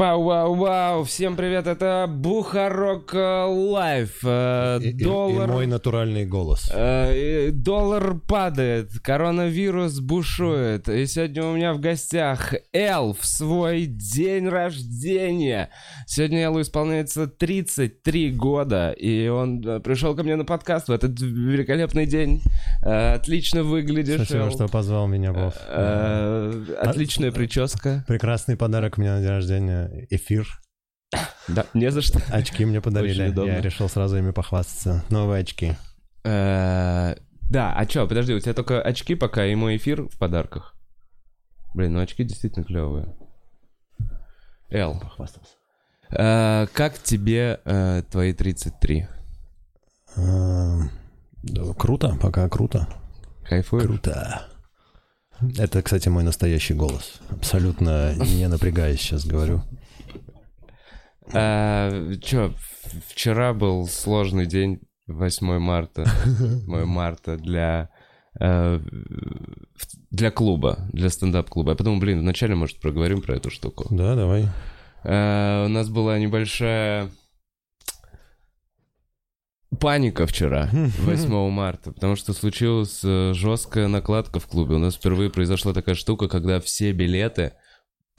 Вау, вау, вау, всем привет, это Бухарог э, Лайв. Э, И, и- Доллар... и мой натуральный голос. э, Доллар падает, коронавирус бушует. И сегодня у меня в гостях Эл в свой день рождения. Сегодня Элу исполняется 33 года, и он пришел ко мне на подкаст в этот великолепный день. Отлично выглядишь, Спасибо, Эл. что позвал меня, Вов. Отличная прическа. Прекрасный подарок мне на день рождения. Эфир. Да, не за что. Очки мне подарили. Очень удобно. Я решил сразу ими похвастаться. Новые очки. Э, Да, а чё, подожди, у тебя только очки пока и мой эфир в подарках. Блин, ну очки действительно клевые. Эл, Похвастался. э, как тебе э, твои 33? Эм, да, Круто, пока круто. Кайфуешь? Круто. Это, кстати, мой настоящий голос. Абсолютно не напрягаясь сейчас говорю. Э, чё, вчера был сложный день, 8 марта. 8 марта для... э, для клуба, для стендап-клуба. Я подумал, блин, вначале, может, проговорим про эту штуку. Да, давай. Э, У нас была небольшая паника вчера, 8 марта, потому что случилась э, жесткая накладка в клубе. У нас впервые произошла такая штука, когда все билеты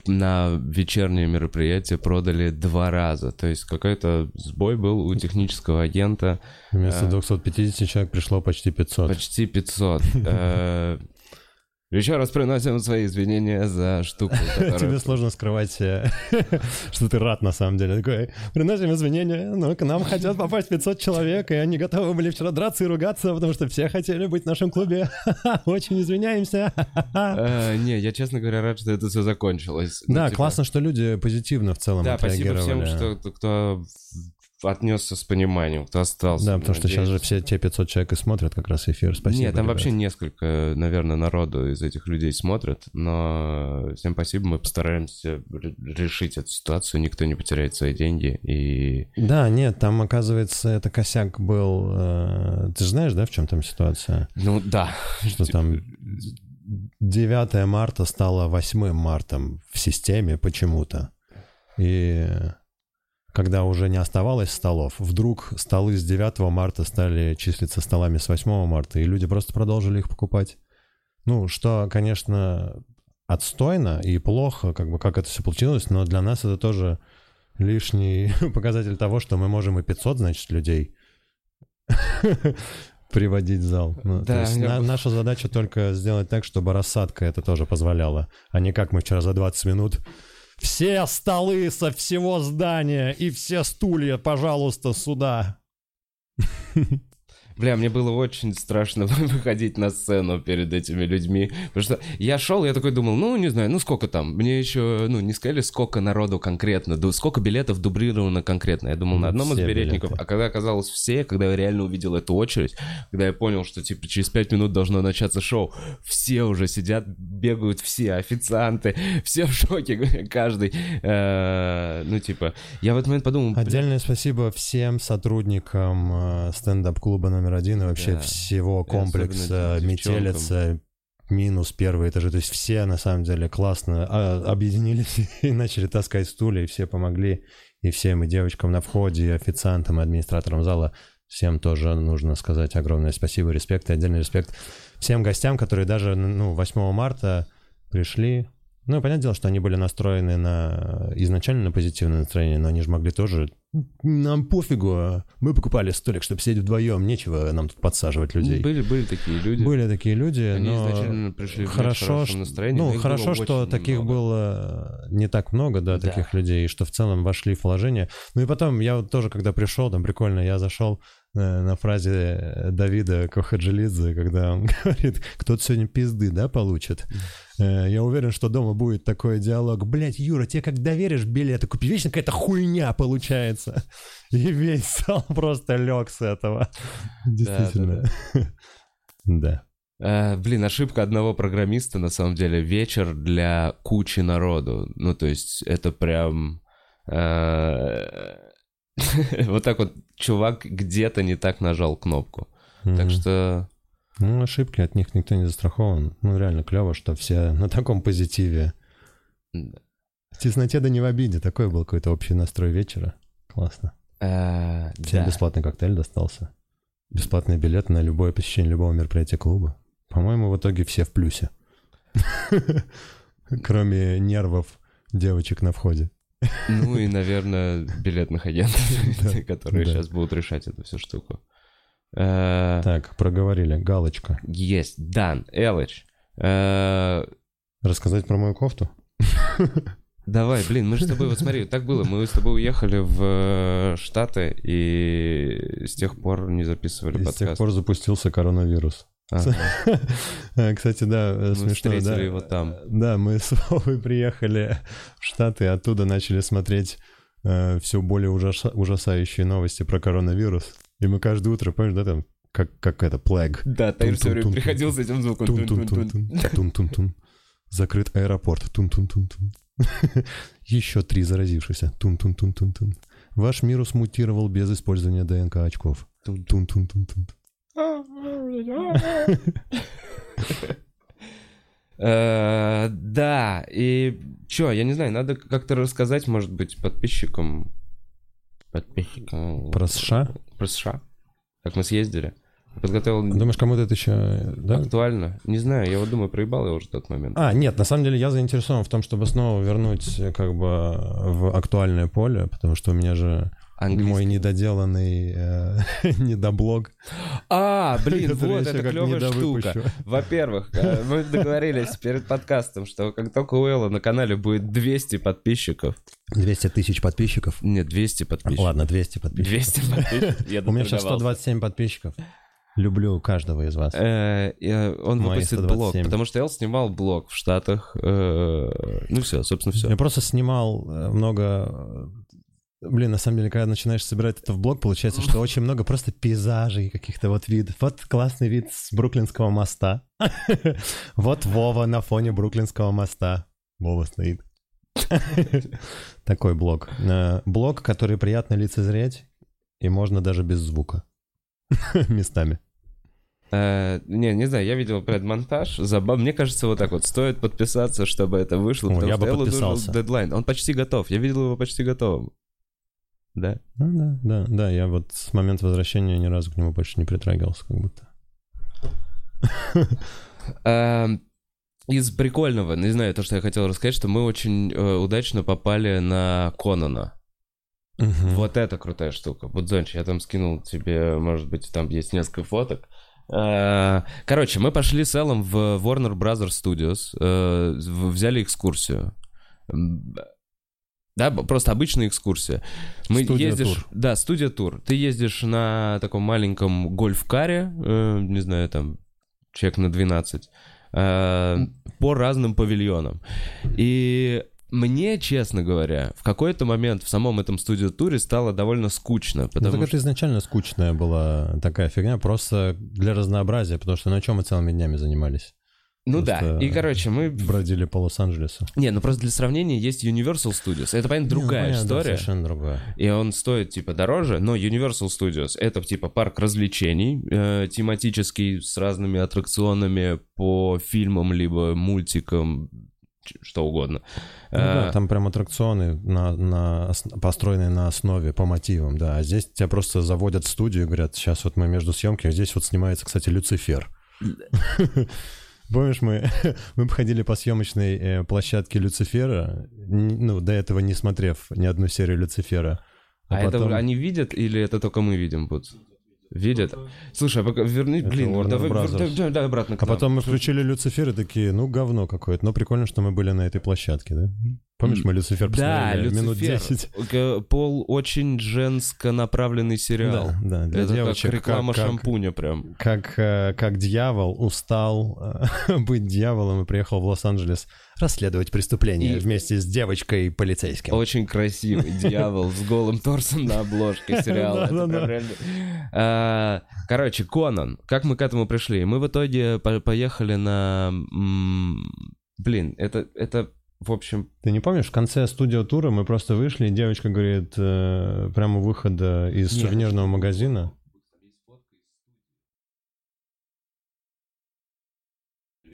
на вечернее мероприятие продали два раза. То есть какой-то сбой был у технического агента. Вместо А. 250 человек пришло почти 500. Почти 500. Еще раз приносим свои извинения за штуку, Тебе которая... сложно скрывать, э, что ты рад на самом деле. Такой, приносим извинения, но к нам хотят попасть 500 человек, и они готовы были вчера драться и ругаться, потому что все хотели быть в нашем клубе. Очень извиняемся. Э, Не, я, честно говоря, рад, что это все закончилось. Ну, Да, типа, классно, что люди позитивно в целом Да, спасибо всем, что, кто отнесся с пониманием, кто остался. Да, потому что сейчас же Надеюсь. все те 500 человек и смотрят как раз эфир. Спасибо. Нет, там ребят. вообще несколько, наверное, народу из этих людей смотрят, но всем спасибо, мы постараемся решить эту ситуацию, никто не потеряет свои деньги, и... Да, нет, там, оказывается, это косяк был... э, Ты же знаешь, да, в чем там ситуация? Ну, да. Что там 9 марта стало 8 мартом в системе почему-то. И когда уже не оставалось столов, вдруг столы с 9 марта стали числиться столами с 8 марта, и люди просто продолжили их покупать. Ну, что, конечно, отстойно и плохо, как бы как это все получилось, но для нас это тоже лишний показатель того, что мы можем и 500, значит, людей приводить в зал. Ну, то Да, есть я на- бы- наша задача только сделать так, чтобы рассадка это тоже позволяла, а не как мы вчера за 20 минут все столы со всего здания и все стулья, пожалуйста, сюда. Бля, мне было очень страшно выходить на сцену перед этими людьми. Потому что я шел, я такой думал, ну, не знаю, ну сколько там? Мне еще, ну, не сказали, сколько народу конкретно, ду- сколько билетов дублировано конкретно. Я думал, на одном из билетников. билеты. А когда оказалось все, когда я реально увидел эту очередь, когда я понял, что, типа, через пять минут должно начаться шоу, все уже сидят, бегают все, официанты, все в шоке, каждый. Э, Ну, типа, я в этот момент подумал, Отдельное спасибо всем сотрудникам э, стендап-клуба номер один и вообще Да. всего комплекса. «Метелица», минус первые этажи. То есть все, на самом деле, классно а, объединились и начали таскать стулья, и все помогли. И всем, и девочкам на входе, и официантам, и администраторам зала. Всем тоже нужно сказать огромное спасибо, респект и отдельный респект всем гостям, которые даже ну, 8 марта пришли. Ну, и понятное дело, что они были настроены на изначально на позитивное настроение, но они же могли тоже... Нам пофигу, мы покупали столик, чтобы сидеть вдвоем, нечего нам тут подсаживать людей. были, были такие люди. Были такие люди, Они но изначально пришли в хорошо, настроении, но ну хорошо, что таких немного. было не так много, да, Да. таких людей, и что в целом вошли в положение. Ну и потом я вот тоже, когда пришел, там прикольно, я зашел э, на фразе Давида Кохаджилидзе, когда он говорит, кто-то сегодня пизды, да, получит. Э, Я уверен, что дома будет такой диалог. Блять, Юра, тебе как доверишь билеты, купи вечно какая-то хуйня получается. И весь зал просто лег с этого. Действительно. Да. Э, блин, ошибка одного программиста, на самом деле, вечер для кучи народу. Ну, то есть, это прям... э, Вот так вот чувак где-то не так нажал кнопку. Так Мгм. что... Ну, ошибки от них никто не застрахован. Ну, реально клево, что все на таком позитиве. да. В тесноте да не в обиде. Такой был какой-то общий настрой вечера. Классно. Э, Всем да. бесплатный коктейль достался. Бесплатный билет на любое посещение любого мероприятия клуба. По-моему, в итоге все в плюсе. Кроме нервов девочек на входе. Ну и, наверное, билетных агентов, которые сейчас будут решать эту всю штуку. Э, Так, проговорили. Галочка. Есть, Дан, Элыч. Э, Рассказать про мою кофту? Давай, блин, мы же с тобой, вот смотри, так было, мы с тобой уехали в э, Штаты и с тех пор не записывали И с тех подкаст. пор запустился коронавирус. Э, Кстати, да, э, Мы смешно, да. встретили его там. Да, мы с Вовой приехали в Штаты, оттуда начали смотреть все более ужаса- ужасающие новости про коронавирус. И мы каждое утро, помнишь, да, там, как, как это, плэг. Да, Таир все время приходил с этим звуком. Тун-тун-тун. Тун-тун-тун. Закрыт аэропорт. Тун-тун-тун-тун. Еще три заразившихся. Тун-тун-тун-тун-тун. Ваш вирус мутировал без использования ДНК очков. Тун-тун-тун-тун. Э, Да, и чё, я не знаю, надо как-то рассказать, может быть, подписчикам. Подписчикам. Про США? Про США. Как мы съездили. Подготовил Думаешь, кому-то это еще... Да? актуально. Не знаю, я вот думаю, проебал я уже тот момент. А, нет, на самом деле я заинтересован в том, чтобы снова вернуть как бы в актуальное поле, потому что у меня же Английский. мой недоделанный э, недоблог. А, блин, вот, это клевая штука. Во-первых, э, мы договорились перед подкастом, что как только у Элла на канале будет 200 подписчиков... 200 тысяч подписчиков. Нет, 200 подписчиков. Ладно, 200 подписчиков. 200 подписчиков. У меня сейчас доторговался. 127 подписчиков. Люблю каждого из вас. Э, Он выпустит 127. блог, потому что Эл снимал блог в Штатах. э, Ну все, собственно, все. Я просто снимал много... Блин, на самом деле, когда начинаешь собирать это в блог, получается, что очень много просто пейзажей каких-то вот видов. Вот классный вид с Бруклинского моста. Вот Вова на фоне Бруклинского моста. Вова стоит. Такой блог. Э, Блог, который приятно лицезреть, и можно даже без звука. Местами. Э, Не, не знаю, я видел предмонтаж. Забав... Мне кажется, вот так вот стоит подписаться, чтобы это вышло, О, потому я что бы Эллу нужен дедлайн. Он почти готов. Я видел его почти готовым. Да? Ну да, да, да, я вот с момента возвращения ни разу к нему больше не притрагивался, как будто. Эм, Из прикольного, не знаю, то, что я хотел рассказать, что мы очень э, удачно попали на Конана. Вот это крутая штука. Вот, Зонч, я там скинул тебе, может быть, там есть несколько фоток. Э, Короче, мы пошли с Эллом в Warner Brothers Studios, э, взяли экскурсию. Да, просто обычная экскурсия. Мы Студия ездишь, тур. да, студия тур. Ты ездишь на таком маленьком гольф-каре, э, не знаю, там человек на 12, э, по разным павильонам. И мне, честно говоря, в какой-то момент в самом этом студио-туре стало довольно скучно, Ну, потому так что... это изначально скучная была такая фигня, просто для разнообразия, потому что на чем мы целыми днями занимались? Ну да, просто и, короче, мы... Бродили по Лос-Анджелесу. Не, ну просто для сравнения есть Universal Studios. Это, понятно, Не, ну, другая да, история. совершенно другая. И он стоит, типа, дороже, но Universal Studios — это, типа, парк развлечений, э, тематический, с разными аттракционами по фильмам, либо мультикам, что угодно. Ну да, Э, там прям аттракционы на, на, ос- построенные на основе, по мотивам, да. А здесь тебя просто заводят в студию и говорят, сейчас вот мы между съемками, здесь вот снимается, кстати, Люцифер. Помнишь, мы, мы ходили по съемочной э, площадке Люцифера, ну, до этого не смотрев ни одну серию Люцифера. А, это потом- они видят или это только мы видим, Бутс? Видят? Слушай, а пока верни, Это блин, Warner давай, Brothers. давай, давай, давай обратно к А нам. потом мы включили Люцифер и такие, ну, говно какое-то. Но прикольно, что мы были на этой площадке, да? Помнишь, мы Люцифер Да, посмотрели минут Люцифер. 10? Э, Пол очень женско направленный сериал. Да, да, для это девочек. как реклама как- как- шампуня прям. как, э, как дьявол устал э, быть дьяволом и приехал в Лос-Анджелес расследовать преступление И- вместе с девочкой-полицейским. Очень красивый дьявол с голым торсом на обложке сериала. А, Короче, Конан. Как мы к этому пришли? Мы в итоге по- поехали на... Блин, это, это, в общем... Ты не помнишь, в конце студио-тура мы просто вышли, и девочка говорит, э, прямо выхода из сувенирного магазина.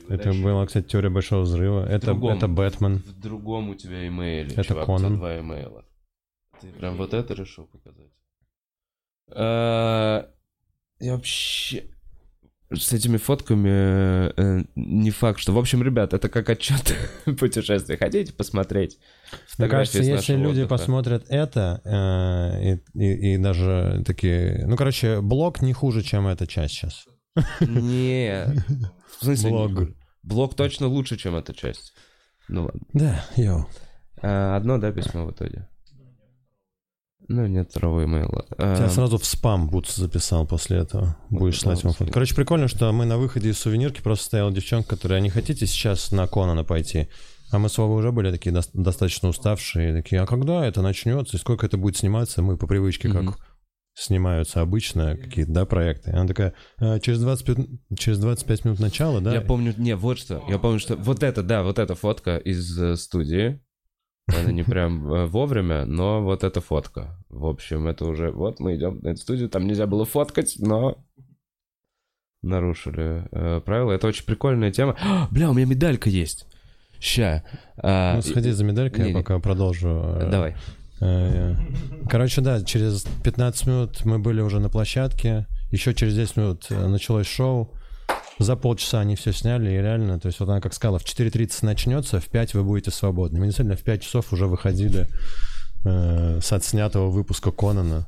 Это Дальше. была, кстати, теория большого взрыва. Это, другом. это Бэтмен. В другом у тебя имейле, Это чувак, Конан. у тебя два имейла. Ты прям вот это решил показать? А, Я вообще... С этими фотками э, не факт, что... В общем, ребят, это как отчет путешествия. Хотите посмотреть? Мне кажется, если люди отдыха? посмотрят это, э, и, и- и даже такие... Ну, короче, блог не хуже, чем эта часть сейчас. Не. В смысле, не Блог. Блог точно лучше, чем эта часть. Ну ладно. Да, йоу. А, Одно, да, письмо в итоге? Ну, нет второго имейла. А, Тебя сразу в спам Бутс записал после этого. Вот Будешь слать ему фото. Короче, прикольно, что мы на выходе из сувенирки просто стояла девчонка, которая, а не хотите сейчас на Конана пойти? А мы с Вовой уже были такие дос- достаточно уставшие, такие, а когда это начнется, и сколько это будет сниматься? Мы по привычке, Мгм. как снимаются обычно какие-то, да, проекты. Она такая, «А, через, 25, через 25 минут начала, да? Я помню, не, вот что. Я помню, что вот это, да, вот эта фотка из э, студии. Она не прям э, вовремя, но вот эта фотка. В общем, это уже... Вот мы идем на эту студию, там нельзя было фоткать, но нарушили э, правила. Это очень прикольная тема. А, бля, у меня медалька есть. Ща. А, Ну, сходи за медалькой, не, я не. пока продолжу. э, Давай. Э, Короче, да, через 15 минут мы были уже на площадке. Еще через 10 минут э, началось шоу. За полчаса они все сняли, и реально, то есть вот она как сказала, в 4.30 начнется, в 5 вы будете свободны. Мы действительно в 5 часов уже выходили э, с отснятого выпуска Конана.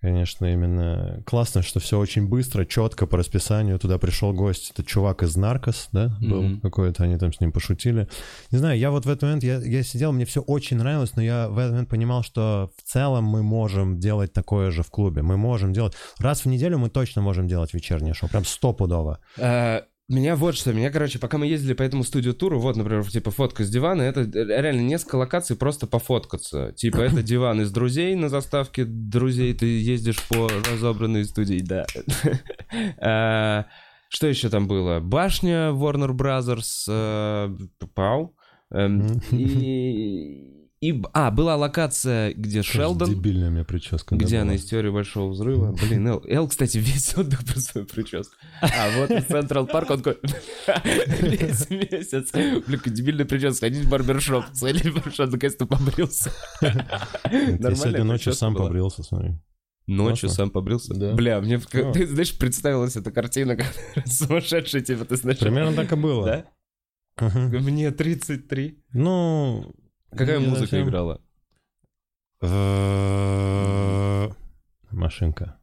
Конечно, именно классно, что все очень быстро, четко по расписанию. Туда пришел гость, это чувак из Наркос, да, был Мгм. какой-то, они там с ним пошутили. Не знаю, я вот в этот момент, я, я сидел, мне все очень нравилось, но я в этот момент понимал, что в целом мы можем делать такое же в клубе. Мы можем делать... Раз в неделю мы точно можем делать вечернее шоу, прям стопудово. А, Меня вот что, меня, короче, пока мы ездили по этому студию-туру, вот, например, типа фотка с дивана, это реально несколько локаций просто пофоткаться. Типа это диван из друзей на заставке друзей, ты ездишь по разобранной студии, да. А, Что еще там было? Башня Warner Brothers, э, Пау. Эм. И... и- А, была локация, где Шелдон, Дебильная у меня прическа. где она была. из теории большого взрыва. Блин, Эл, Эл, кстати, весь отдых про свою прическу. А вот из Централ Парк он такой весь месяц. Блин, дебильная прическа. Сходить в барбершоп. Сходить в барбершоп, наконец-то побрился. Я Нормальная сегодня ночью сам побрился, смотри. Ночью Классно. сам побрился? Да. Бля, мне, в- Ну. ты знаешь, представилась эта картина, как сумасшедший, типа, ты знаешь. Примерно так и было. Да? Мгм. Мне 33. Ну... Какая не музыка играла? Э, Машинка.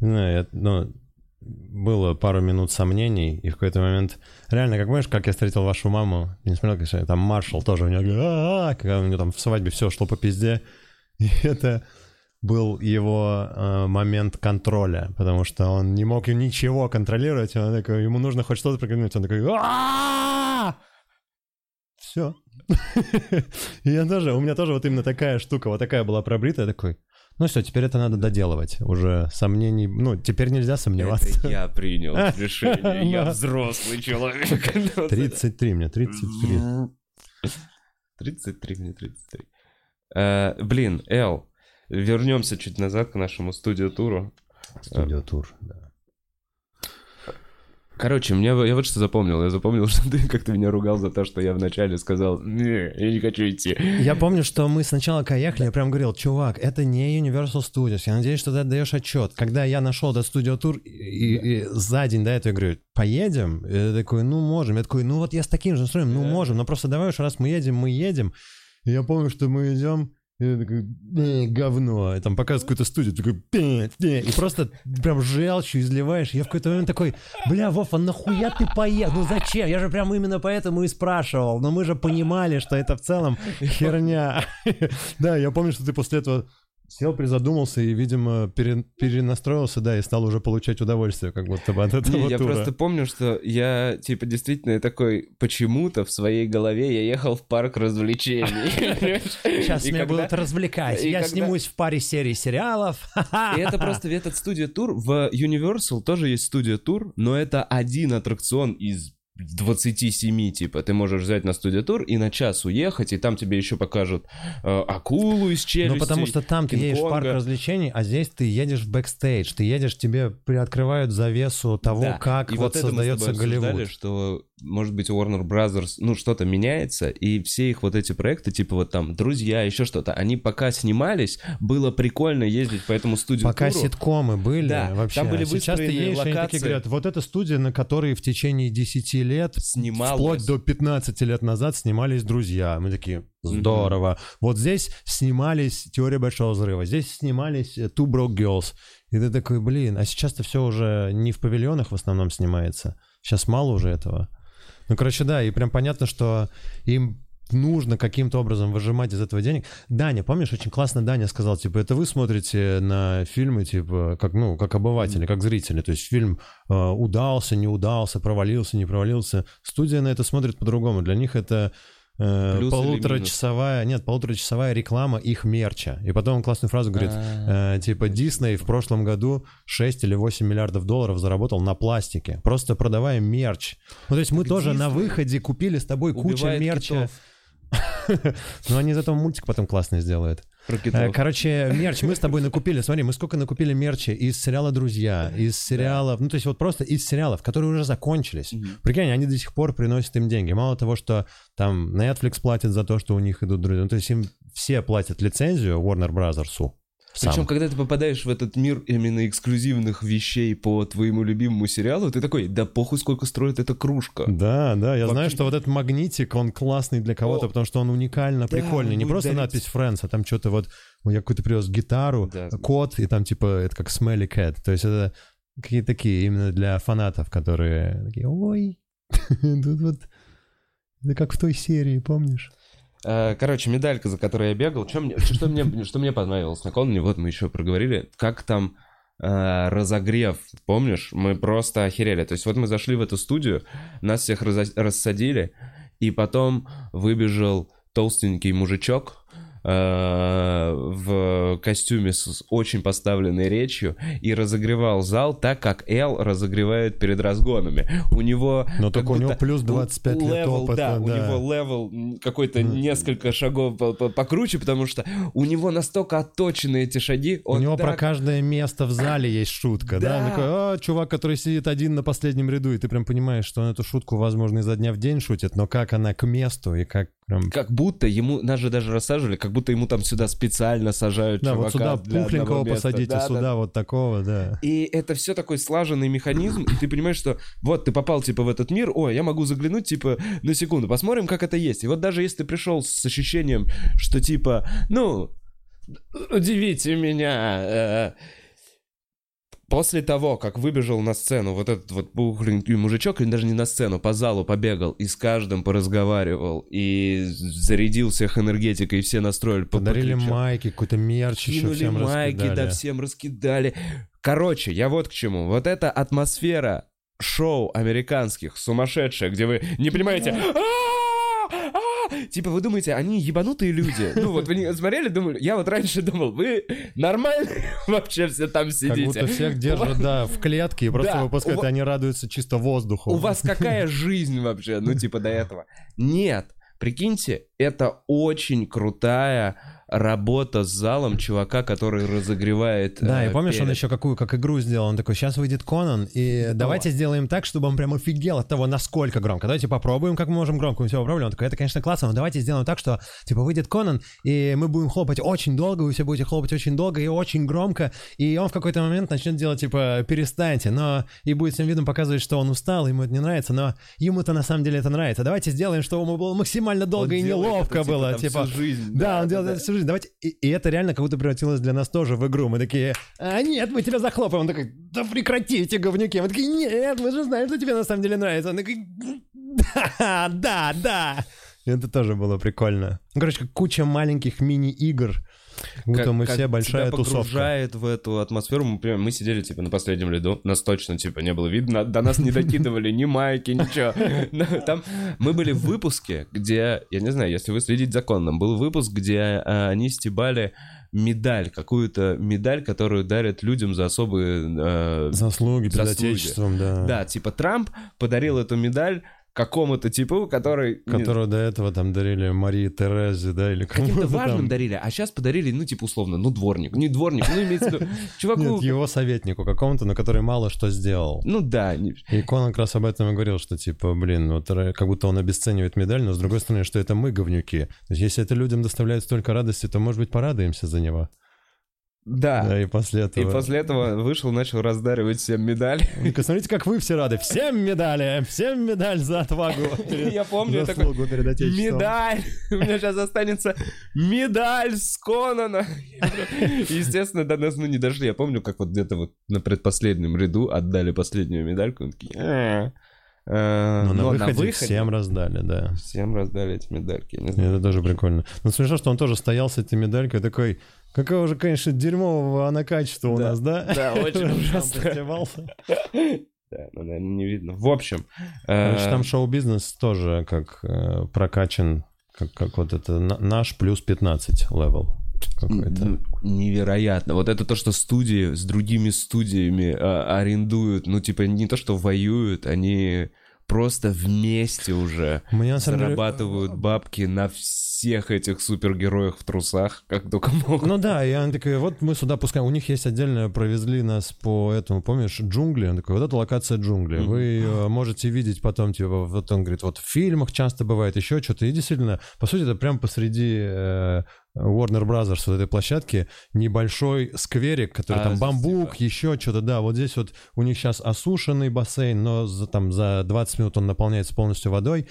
Не знаю, я- ну, было пару минут сомнений, и в какой-то момент... Реально, как понимаешь, как я встретил вашу маму, я не смотрел, конечно, там маршал тоже у него, говорит, «А-а-а», когда у него там в свадьбе все шло по пизде. И это был его э, момент контроля, потому что он не мог ничего контролировать, он такой, ему нужно хоть что-то прокомментировать, он такой, все. Я тоже, у меня тоже вот именно такая штука, вот такая была пробрита, я такой, ну все, теперь это надо доделывать. Уже сомнений, ну, теперь нельзя сомневаться. Это я принял решение. Я взрослый человек. 33 мне, 33. 33, мне 33. Э, Блин, Эл, вернемся чуть назад к нашему студио-туру. Студиотур, да. Короче, мне, я вот что запомнил. Я запомнил, что ты как-то меня ругал за то, что я вначале сказал, не, я не хочу идти. Я помню, что мы сначала когда ехали, я прям говорил, чувак, это не Universal Studios, я надеюсь, что ты отдаешь отчет. Когда я нашел этот студиотур, и, и за день до этого я говорю, поедем? И я такой, ну можем. Я такой, ну вот я с таким же настроем, ну можем, но просто давай уж раз мы едем, мы едем. И я помню, что мы идем, я такой, «Э, говно. И там показывают какую-то студию, такой, и просто прям желчью изливаешь. Я в какой-то момент такой, бля, Вов, а нахуя ты поехал? Ну зачем? Я же прям именно поэтому и спрашивал. Но мы же понимали, что это в целом херня. Да, я помню, что ты после этого сел, призадумался и, видимо, пере- перенастроился, да, и стал уже получать удовольствие как будто бы от этого Не, я тура. просто помню, что я, типа, действительно такой, почему-то в своей голове я ехал в парк развлечений. Сейчас меня будут развлекать. Я снимусь в паре серий сериалов. И это просто этот студия-тур. В Universal тоже есть студия-тур, но это один аттракцион из 27, типа, ты можешь взять на студиотур и на час уехать, и там тебе еще покажут э, акулу из челюсти. Ну, потому что там ты едешь в парк развлечений, а здесь ты едешь в бэкстейдж, ты едешь, тебе приоткрывают завесу того, да. как и вот, вот создается Голливуд. что может быть, Warner Brothers, ну, что-то меняется, и все их вот эти проекты, типа вот там «Друзья», еще что-то, они пока снимались, было прикольно ездить по этому студию Пока ситкомы были да, вообще. там были Сейчас ты едешь, локации. они такие говорят, вот эта студия, на которой в течение 10 лет, Снималась. вплоть до 15 лет назад снимались «Друзья». Мы такие, здорово. Mm-hmm. Вот здесь снимались «Теория большого взрыва», здесь снимались «Two Broke Girls». И ты такой, блин, а сейчас-то все уже не в павильонах в основном снимается. Сейчас мало уже этого. Ну, короче, да, и прям понятно, что им нужно каким-то образом выжимать из этого денег. Даня, помнишь, очень классно Даня сказал, типа, это вы смотрите на фильмы, типа, как, ну, как обыватели, как зрители. То есть фильм э, удался, не удался, провалился, не провалился. Студия на это смотрит по-другому. Для них это э, полуторачасовая, нет, полуторачасовая реклама их мерча. И потом он классную фразу говорит, а. э, типа, Дисней в прошлом году 6 или 8 миллиардов долларов заработал на пластике, просто продавая мерч. Ну, то есть мы тоже на выходе купили с тобой кучу мерча. Ну, они из этого мультик потом классный сделают. Э, короче, мерч мы с тобой накупили. Смотри, мы сколько накупили мерча из сериала «Друзья», из сериалов, ну, то есть вот просто из сериалов, которые уже закончились. Прикинь, они до сих пор приносят им деньги. Мало того, что там Netflix платит за то, что у них идут друзья, ну, то есть им все платят лицензию Warner Brothers. Сам. Причем, когда ты попадаешь в этот мир именно эксклюзивных вещей по твоему любимому сериалу, ты такой, да похуй, сколько строит эта кружка. Да, да, я Вообще... знаю, что вот этот магнитик, он классный для кого-то, О, потому что он уникально да, прикольный. Не просто дарить... надпись Friends, а там что-то вот, я какой-то привез гитару, да. код, и там типа, это как Smelly Cat. То есть это какие-то такие именно для фанатов, которые такие, ой, тут вот, это как в той серии, помнишь? Э, короче, медалька, за которой я бегал, что мне, что мне, что мне понравилось на Конане, вот мы еще проговорили, как там э, разогрев, помнишь? Мы просто охерели. То есть вот мы зашли в эту студию, нас всех раз, рассадили, и потом выбежал толстенький мужичок, в костюме с очень поставленной речью и разогревал зал так, как Эл разогревает перед разгонами. У него... Но только у него плюс 25 лет level, опыта. Да, да, у него level какой-то mm. несколько шагов покруче, потому что у него настолько отточены эти шаги. у него так... про каждое место в зале есть шутка, да? да? Он такой, а, чувак, который сидит один на последнем ряду, и ты прям понимаешь, что он эту шутку, возможно, изо дня в день шутит, но как она к месту и как Прям... Как будто ему, нас же даже рассаживали, как будто ему там сюда специально сажают да, вот сюда пухленького посадите, да, сюда да. вот такого, да. И это все такой слаженный механизм, и ты понимаешь, что вот ты попал типа в этот мир, ой, я могу заглянуть типа на секунду, посмотрим, как это есть. И вот даже если ты пришел с ощущением, что типа, ну, удивите меня, э, После того, как выбежал на сцену вот этот вот пухленький мужичок, или даже не на сцену, по залу побегал и с каждым поразговаривал, и зарядил всех энергетикой, и все настроили. Подарили подключал. майки, какой-то мерч Кинули еще всем майки, раскидали. да, всем раскидали. Короче, я вот к чему. Вот эта атмосфера шоу американских, сумасшедшая, где вы не понимаете... Типа, вы думаете, они ебанутые люди? Ну вот вы смотрели, думали, я вот раньше думал, вы нормально вообще все там сидите? Как будто всех держат, да, в клетке и просто выпускают, они радуются чисто воздуху. У вас какая жизнь вообще, ну типа до этого? Нет, прикиньте, это очень крутая работа с залом чувака, который разогревает. Да, э, и помнишь, перед... он еще какую, как игру сделал? Он такой, сейчас выйдет Конан, и О. давайте сделаем так, чтобы он прям офигел от того, насколько громко. Давайте попробуем, как мы можем громко. Мы все попробовали. Он такой, это, конечно, классно, но давайте сделаем так, что, типа, выйдет Конан, и мы будем хлопать очень долго, вы все будете хлопать очень долго и очень громко, и он в какой-то момент начнет делать, типа, перестаньте, но и будет всем видом показывать, что он устал, ему это не нравится, но ему-то на самом деле это нравится. Давайте сделаем, чтобы ему было максимально долго он и неловко это, было. Типа, всю жизнь. Да, да он делает да. это всю жизнь. Давайте... И, и это реально как будто превратилось для нас тоже в игру. Мы такие, а нет, мы тебя захлопаем. Он такой, да прекратите, говнюки. Мы такие, нет, мы же знаем, что тебе на самом деле нравится. Он такой, да, да, да. И это тоже было прикольно. Короче, куча маленьких мини-игр, Будто как, мы как все большая тебя тусовка. погружает в эту атмосферу. Мы, например, мы сидели, типа, на последнем ряду, нас точно, типа, не было видно, до нас не докидывали ни майки, ничего. Там мы были в выпуске, где, я не знаю, если вы следите за конном, был выпуск, где а, они стебали медаль, какую-то медаль, которую дарят людям за особые э, заслуги перед заслуги. Отечеством, да. Да, типа Трамп подарил эту медаль какому-то типу, который... не- Которого до этого там дарили Марии Терезе, да, или Каким-то кому-то важным там. дарили, а сейчас подарили, ну, типа, условно, ну, дворник. Не дворник, ну, имеется в виду, чуваку... Нет, его советнику какому-то, но который мало что сделал. Ну, да, не- И Конан как раз об этом и говорил, что типа, блин, вот как будто он обесценивает медаль, но с другой стороны, что это мы говнюки. То есть если это людям доставляет столько радости, то, может быть, порадуемся за него. Да. Да, и после И этого... после этого вышел, начал раздаривать всем медали. Ну-ка, Смотрите, как вы все рады. Всем медали! Всем медаль за отвагу! Я помню, такой. Медаль! У меня сейчас останется медаль с Конана. Естественно, до нас ну, не дошли. Я помню, как вот где-то вот на предпоследнем ряду отдали последнюю медальку. Он такие, «А». Э, Но Ну, на но выходе всем раздали, да. всем раздали эти медальки. не знаю. Это тоже прикольно. Но смешно, что он тоже стоял с этой медалькой такой, какого же, конечно, дерьмового она качества у Да. нас, да? Да, очень ужасно. Да, ну, наверное, не видно. В общем, Короче, э, там шоу-бизнес тоже как э, прокачан, как, как вот это на- наш плюс 15 level какой-то. Невероятно. Вот это то, что студии с другими студиями а, арендуют, ну, типа, не то, что воюют, они просто вместе уже Мне на самом деле- зарабатывают бабки на всех этих супергероях в трусах, как только могут. Ну да, и она такая, вот мы сюда пускаем. У них есть отдельно, провезли нас по этому, помнишь, джунгли? Он такой, вот это локация джунгли. Вы ее можете видеть потом, типа, вот он говорит, вот в фильмах часто бывает еще что-то. И действительно, по сути, это прям посреди э, Warner Brothers вот этой площадки небольшой скверик, который А, там бамбук, типа. еще что-то, да. Вот здесь вот у них сейчас осушенный бассейн, но за, там за 20 минут он наполняется полностью водой.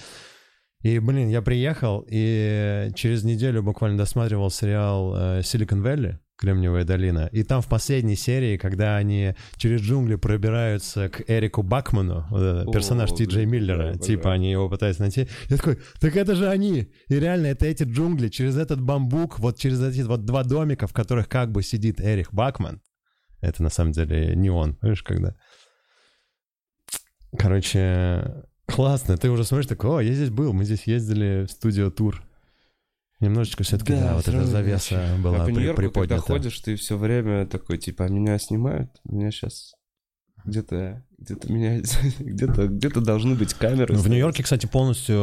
И, блин, я приехал и через неделю буквально досматривал сериал э, Silicon Valley, Кремниевая долина. И там в последней серии, когда они через джунгли пробираются к Эрику Бакману, вот это, О, персонаж Ти Джей Миллера, да, типа да. они его пытаются найти. Я такой, так это же они! И реально, это эти джунгли, через этот бамбук, вот через эти вот два домика, в которых как бы сидит Эрик Бакман. Это на самом деле не он, понимаешь, когда... Короче, классно. Ты уже смотришь, такой, о, я здесь был, мы здесь ездили в студио тур. Немножечко все-таки, да, вот всё эта завеса А была по при- Нью-Йорку, когда приподнята. ходишь, ты все время такой, типа, а меня снимают? Меня сейчас где-то, где-то меня, где-то, где-то должны быть камеры. Ну, в Нью-Йорке, кстати, полностью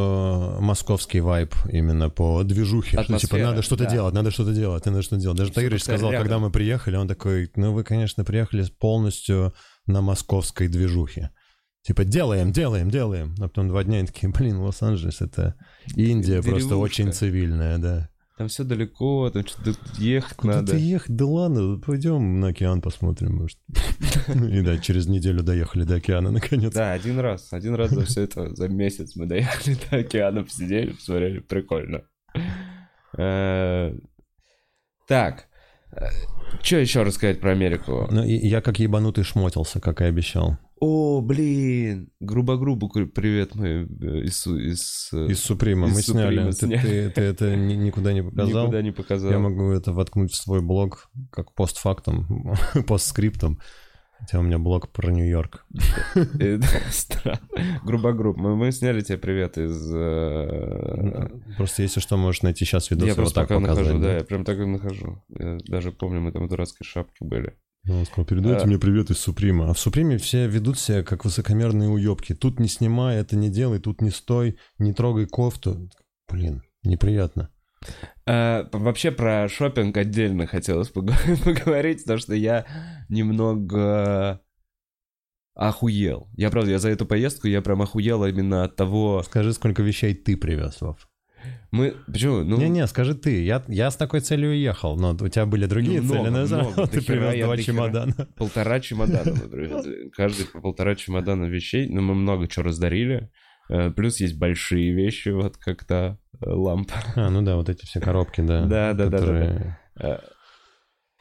московский вайб именно по движухе. Что, типа, Атмосфера, надо что-то да. делать, надо что-то делать, надо что-то делать. Даже как-то сказал, рядом. когда мы приехали, он такой, ну вы, конечно, приехали полностью на московской движухе. Типа, делаем, делаем, делаем. А потом два дня и такие, блин, Лос-Анджелес — это Индия просто Деревушка. очень цивильная, да. Там все далеко, там что-то ехать Куда надо. ты ехать? Да ладно, пойдем на океан посмотрим, может. И да, через неделю доехали до океана, наконец. Да, один раз. Один раз за все это, за месяц мы доехали до океана, посидели, посмотрели, прикольно. Э, Так, что еще рассказать про Америку? Ну, и я как ебанутый шмотился, как и обещал. О, блин, грубо-грубо привет мы э, из... из, э, Из Суприма мы Из сняли. Суприма Ты, сняли. ты- ты это ни- никуда не показал. Никуда не показал. Я могу это воткнуть в свой блог как постфактум, постскриптум. Хотя у меня блог про Нью-Йорк. Грубо-грубо. Мы, сняли тебе привет из... э, Просто если что, можешь найти сейчас видос Я просто так пока нахожу, да, я прям так и нахожу. Даже помню, мы там в дурацкой шапке были. Он сказал, передайте А. мне привет из Суприма. А в Суприме все ведут себя как высокомерные уебки. Тут не снимай, это не делай, тут не стой, не трогай кофту. Блин, неприятно. А, вообще про шопинг отдельно хотелось пог- поговорить, потому что я немного охуел. Я правда, я за эту поездку я прям охуел именно от того... Скажи, сколько вещей ты привез, Вов. Мы... Почему? Ну, Не-не, скажи ты. Я, я с такой целью уехал, но у тебя были другие Ну, цели. но много, ты привез два чемодана. полтора чемодана мы привезли. Каждый по полтора чемодана вещей. Но мы много чего раздарили. Э, Плюс есть большие вещи, вот как то э, лампа. А, ну да, вот эти все коробки, да. Да, да, да, Э,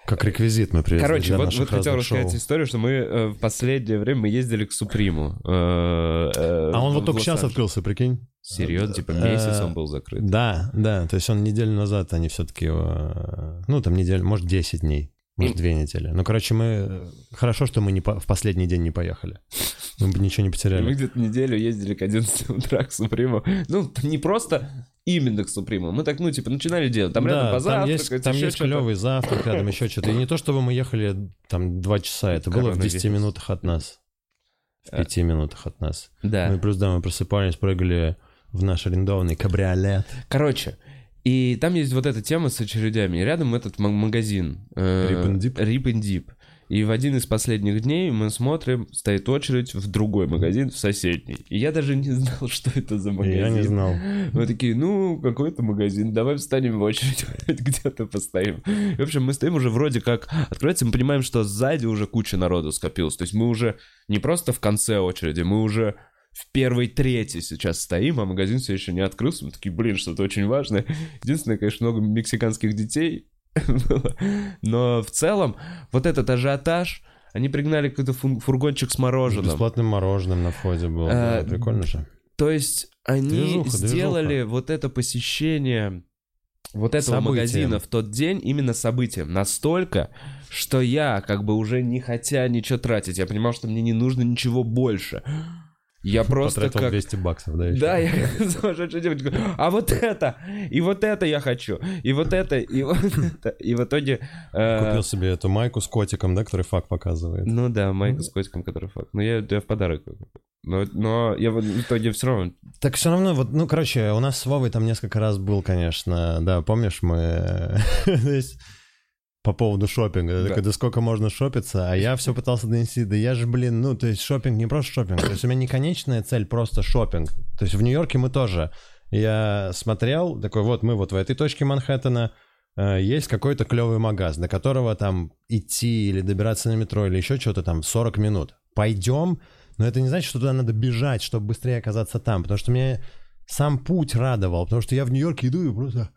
Как реквизит мы привезли Короче, вот, вот хотел рассказать шоу. историю, что мы э, в последнее время мы ездили к Суприму. э, э, А он вот только сейчас открылся, прикинь? Серьезно? Типа месяц он был закрыт. Да, да, то есть он неделю назад, они все-таки его... Ну, там неделю, может, 10 дней, может, две недели. Ну, короче, мы... Хорошо, что мы не по- в последний день не поехали. Мы бы ничего не И мы потеряли. где-то неделю ездили к 11 утра к Суприму. Ну, не просто именно к Суприму. Мы так, ну, типа, начинали делать. Там рядом да, там позавтракать, есть, там есть клевый завтрак рядом, еще что-то. И не то, чтобы мы ехали там два часа, это было в Коронавирус. 10 минутах от нас. в пяти минутах от нас. Да. И плюс, да, мы просыпались, прыгали в наш арендованный кабриолет. Короче, и там есть вот эта тема с очередями. И рядом этот ма- магазин. э, Rip and Dip? Rip and Dip. И в один из последних дней мы смотрим, стоит очередь в другой магазин, в соседний. И я даже не знал, что это за магазин. я не знал. Мы такие, ну, какой-то магазин, давай встанем в очередь, где-то постоим. И, в общем, мы стоим уже вроде как... Открывается, мы понимаем, что сзади уже куча народу скопилась. То есть мы уже не просто в конце очереди, мы уже в первой трети сейчас стоим, а магазин все еще не открылся. Мы такие, блин, что-то очень важное. Единственное, конечно, много мексиканских детей было. Но в целом, вот этот ажиотаж, они пригнали какой-то фургончик с мороженым. бесплатным мороженым на входе был. Да, Э, прикольно же. То есть они Движуха, сделали вот это посещение вот этого Событием. магазина в тот день именно событием. Настолько, что я как бы уже не хотя ничего тратить. Я понимал, что мне не нужно ничего больше. Я просто Потратил как... 200 баксов, да, еще? Да, я сумасшедшая девочка. А вот это, и вот это я хочу, и вот это, и вот это. И в итоге... э, Купил себе эту майку с котиком, да, который факт показывает. Ну да, майка с котиком, который факт. Но я, я в подарок. Но, но я в итоге все равно Так все равно, вот, ну, короче, у нас с Вовой там несколько раз был, конечно, да, помнишь, мы... по поводу шопинга. Да. Да. да сколько можно шопиться, а я все пытался донести. Да я же, блин, ну, то есть шопинг не просто шопинг. То есть у меня не конечная цель, просто шопинг. То есть в Нью-Йорке мы тоже. Я смотрел, такой, вот мы вот в этой точке Манхэттена, э, есть какой-то клевый магаз, до которого там идти или добираться на метро или еще что-то там 40 минут. Пойдем, но это не значит, что туда надо бежать, чтобы быстрее оказаться там, потому что мне сам путь радовал, потому что я в Нью-Йорке иду и просто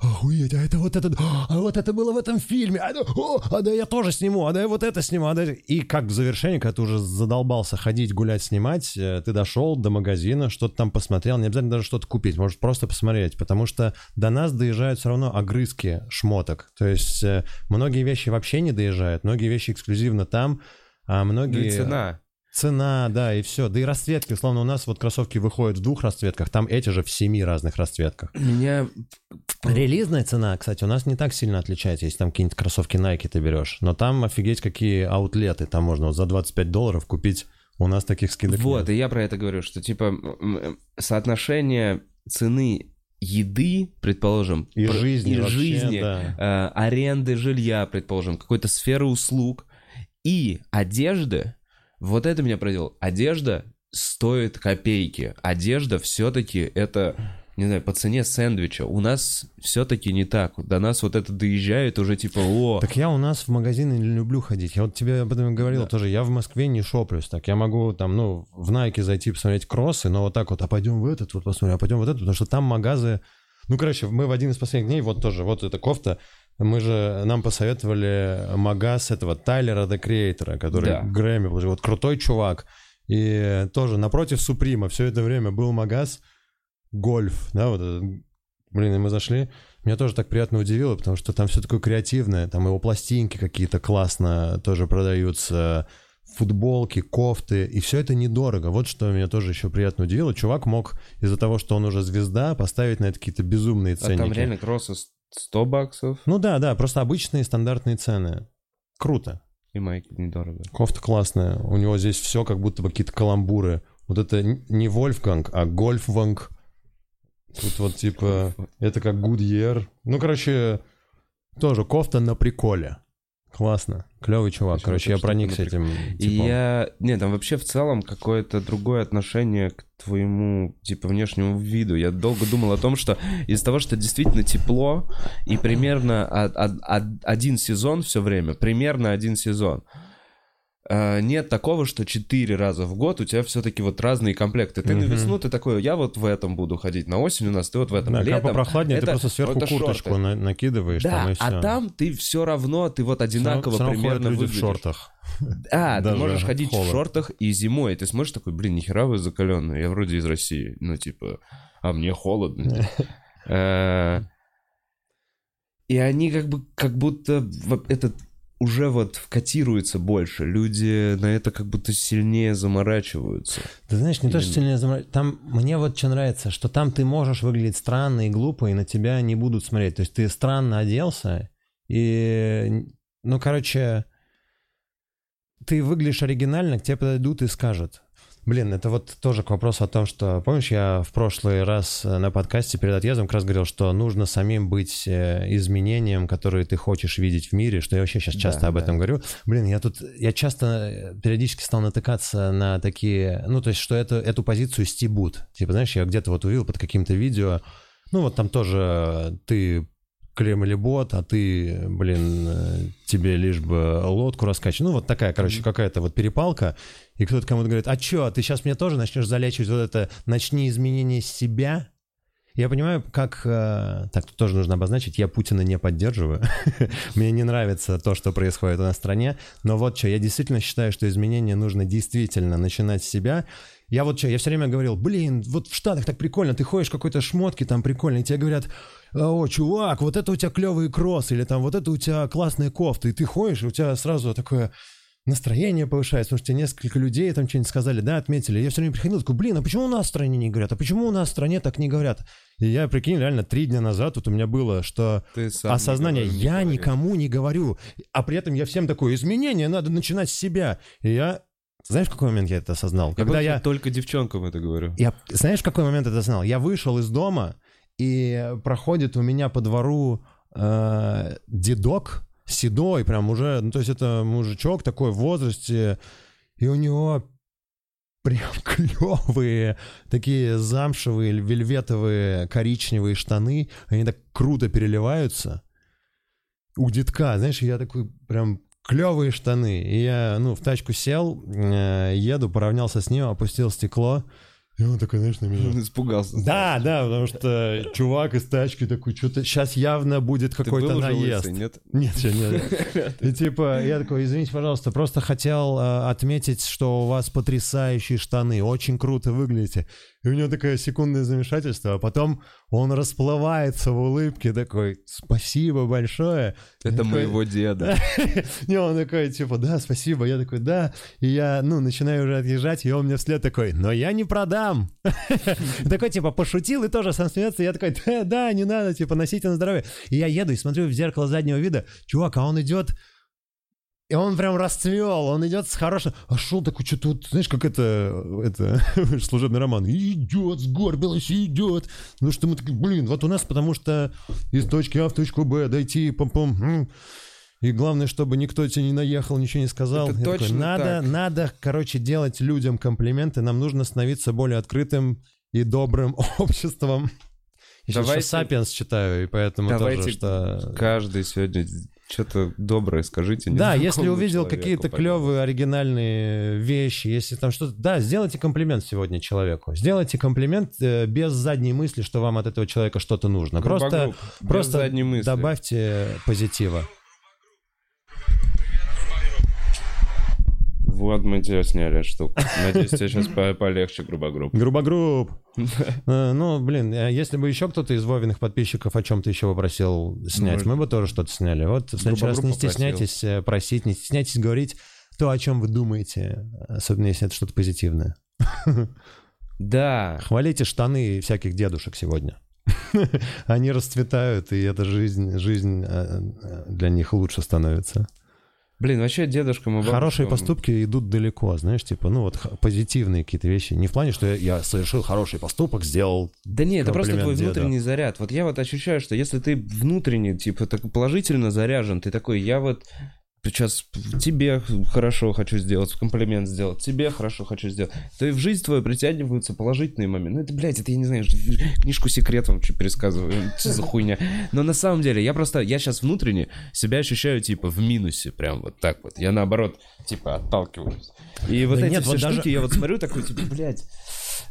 охуеть, а это вот это, а вот это было в этом фильме, а, да, о, а да я тоже сниму, а да я вот это сниму, а да... И как в завершении, когда ты уже задолбался ходить, гулять, снимать, э, ты дошел до магазина, что-то там посмотрел, не обязательно даже что-то купить, может просто посмотреть, потому что до нас доезжают все равно огрызки шмоток, то есть э, многие вещи вообще не доезжают, многие вещи эксклюзивно там, а Ну многие... и цена. Цена, да, и все. Да и расцветки. Условно, у нас вот кроссовки выходят в двух расцветках, там эти же в семи разных расцветках. Меня... Релизная цена, кстати, у нас не так сильно отличается, если там какие-нибудь кроссовки Nike ты берешь. Но там офигеть какие аутлеты. Там можно вот за 25 долларов купить. У нас таких скидок Вот, нет. и я про это говорю, что типа соотношение цены еды, предположим, И жизни и вообще, жизни, да. э, аренды жилья, предположим, какой-то сферы услуг и одежды, вот это меня поразило. Одежда стоит копейки. Одежда все-таки это, не знаю, по цене сэндвича. У нас все-таки не так. До нас вот это доезжает уже типа, о, Так я у нас в магазины не люблю ходить. Я вот тебе об этом говорил Да. тоже. Я в Москве не шоплюсь. Так я могу там, ну, в Nike зайти посмотреть кроссы, но вот так вот, а пойдем в этот вот посмотрим, а пойдем в этот, потому что там магазы... Ну, короче, мы в один из последних дней, вот тоже, вот эта кофта, мы же, нам посоветовали магаз этого Тайлера, The Creator, который Да. Грэмми получил. Вот крутой чувак. И тоже напротив Суприма все это время был магаз Гольф, да, вот этот. Блин, и мы зашли, меня тоже так приятно удивило, потому что там все такое креативное, там его пластинки какие-то классно тоже продаются, футболки, кофты, и все это недорого. Вот что меня тоже еще приятно удивило. Чувак мог из-за того, что он уже звезда, поставить на это какие-то безумные а ценники. там реально кроссы 100 баксов Ну да, да, просто обычные стандартные цены. Круто. и майки недорого. Кофта классная. У него здесь все как будто бы какие-то каламбуры. Вот это не Вольфганг, а Гольфванг. Тут вот типа, это как Гудьер. Ну, короче, тоже кофта на приколе. Классно. Клевый чувак. Почему Короче, я проникся на этим И я... Не, там вообще в целом какое-то другое отношение к твоему, типа, внешнему виду. Я долго думал о том, что из-за того, что действительно тепло, и примерно од- од- од- один сезон все время, примерно один сезон, нет такого, что четыре раза в год у тебя все-таки вот разные комплекты. Ты на Мгм. весну ты такой, я вот в этом буду ходить, на осень у нас ты вот в этом. Да, Летом попрохладнее, ты это- просто сверху это курточку шорты. на- накидываешь. Да, там, и а всё. там ты все равно, ты вот одинаково равно ходят примерно люди в выглядишь. шортах. А, ты Даже можешь ходить холод. в шортах и зимой. Ты смотришь такой, блин, нихера вы закаленные. Я вроде из России. Ну, типа, а мне холодно. Э, И они как бы, как будто в- этот уже вот вкатируется больше. Люди на это как будто сильнее заморачиваются. Ты знаешь, не то, что Именно. сильно замра- Там мне вот что нравится, что там ты можешь выглядеть странно и глупо, и на тебя не будут смотреть. То есть ты странно оделся, и, ну, короче, ты выглядишь оригинально, к тебе подойдут и скажут. Блин, это вот тоже к вопросу о том, что, помнишь, я в прошлый раз э, на подкасте перед отъездом как раз говорил, что нужно самим быть э, изменением, которые ты хочешь видеть в мире, что я вообще сейчас часто Да, об да. этом говорю. Блин, я тут, я часто э, периодически стал натыкаться на такие, ну, то есть, что это, эту позицию стебут. Типа, знаешь, я где-то вот увидел под каким-то видео, ну, вот там тоже ты Крем или бот, а ты, блин, э, тебе лишь бы лодку раскачать. Ну, вот такая, короче, какая-то вот перепалка. И кто-то кому-то говорит, а чё, ты сейчас мне тоже начнешь залечивать вот это «начни изменение себя»? Я понимаю, как... э, так, тут тоже нужно обозначить, я Путина не поддерживаю. Мне не нравится то, что происходит у нас в стране. Но вот что, я действительно считаю, что изменения нужно действительно начинать с себя. Я вот что, я все время говорил, блин, вот в Штатах так прикольно, ты ходишь в какой-то шмотке там прикольно, и тебе говорят, о, чувак, вот это у тебя клевый кросс, или там вот это у тебя классная кофта, и ты ходишь, и у тебя сразу такое настроение повышается, потому что тебе несколько людей там что-нибудь сказали, да, отметили. Я все время приходил, такой, блин, а почему у нас в стране не говорят? А почему у нас в стране так не говорят? И я, прикинь, реально три дня назад вот у меня было, что осознание, не я говоришь. никому не говорю, а при этом я всем такой, изменения надо начинать с себя. И я, знаешь, в какой момент я это осознал? Я Когда я, только девчонкам это говорю. я, знаешь, в какой момент это осознал? Я вышел из дома, и проходит у меня по двору э, дедок, седой, прям уже, ну, то есть это мужичок такой в возрасте, и у него прям клевые такие замшевые, вельветовые, коричневые штаны, они так круто переливаются. У детка, знаешь, я такой прям клевые штаны. И я, ну, в тачку сел, э, еду, поравнялся с ним, опустил стекло, и он такой, знаешь, на меня... Испугался. Да, да, потому что чувак из тачки такой, что-то сейчас явно будет какой-то был уже наезд. лысый, нет? Нет, еще нет. И типа, я такой, извините, пожалуйста, просто хотел э, отметить, что у вас потрясающие штаны, очень круто выглядите. И у него такое секундное замешательство, а потом он расплывается в улыбке, такой, спасибо большое. Это такой- моего деда. Не, он такой, типа, да, спасибо. Я такой, да. И я, ну, начинаю уже отъезжать, и он мне вслед такой, но я не продам. Такой, типа, пошутил и тоже сам смеется. Я такой, да, да, не надо, типа, носите на здоровье. И я еду и смотрю в зеркало заднего вида. Чувак, а он идет... И он прям расцвел, он идет с хорошим... А шел такой, что тут, знаешь, как это, это служебный роман. Идет, сгорбилась, и идет. Ну что мы такие, блин, вот у нас потому что из точки А в точку Б дойти, пом-пом, м. и главное, чтобы никто тебе не наехал, ничего не сказал. Это Я такой, точно надо, так. надо, короче, делать людям комплименты. Нам нужно становиться более открытым и добрым обществом. Я сейчас Давайте- еще «Сапиенс» читаю, и поэтому Давайте тоже, что... Каждый сегодня что-то доброе скажите. Да, если увидел какие-то клевые оригинальные вещи, если там что-то... Да, сделайте комплимент сегодня человеку. Сделайте комплимент э, без задней мысли, что вам от этого человека что-то нужно. Просто, без просто задней мысли. добавьте позитива. Вот мы тебя сняли штуку. Надеюсь, тебе сейчас по- полегче, грубо группа. Грубогруб. Э, Ну, блин, э, если бы еще кто-то из Вовиных подписчиков о чем-то еще попросил снять, Ну, мы бы тоже что-то сняли. Вот в следующий раз не стесняйтесь э, просить, не стесняйтесь говорить то, о чем вы думаете, особенно если это что-то позитивное. Да, Хвалите штаны всяких дедушек сегодня. Они расцветают, и эта жизнь, жизнь для них лучше становится. Блин, вообще дедушкам и Хорошие поступки идут далеко, знаешь, типа, ну вот позитивные какие-то вещи. Не в плане, что я, я совершил хороший поступок, сделал Да нет, это просто твой деда. внутренний заряд. Вот я вот ощущаю, что если ты внутренне, типа, так положительно заряжен, ты такой, я вот сейчас тебе хорошо хочу сделать, комплимент сделать, тебе хорошо хочу сделать, то и в жизнь твою притягиваются положительные моменты. Ну это, блядь, это я не знаю, книжку секрет вам что пересказываю, что за хуйня. Но на самом деле я просто, я сейчас внутренне себя ощущаю, типа, в минусе, прям вот так вот. Я наоборот, типа, отталкиваюсь. И вот Да эти нет, все вот даже- штуки, я вот смотрю такой, типа, блядь,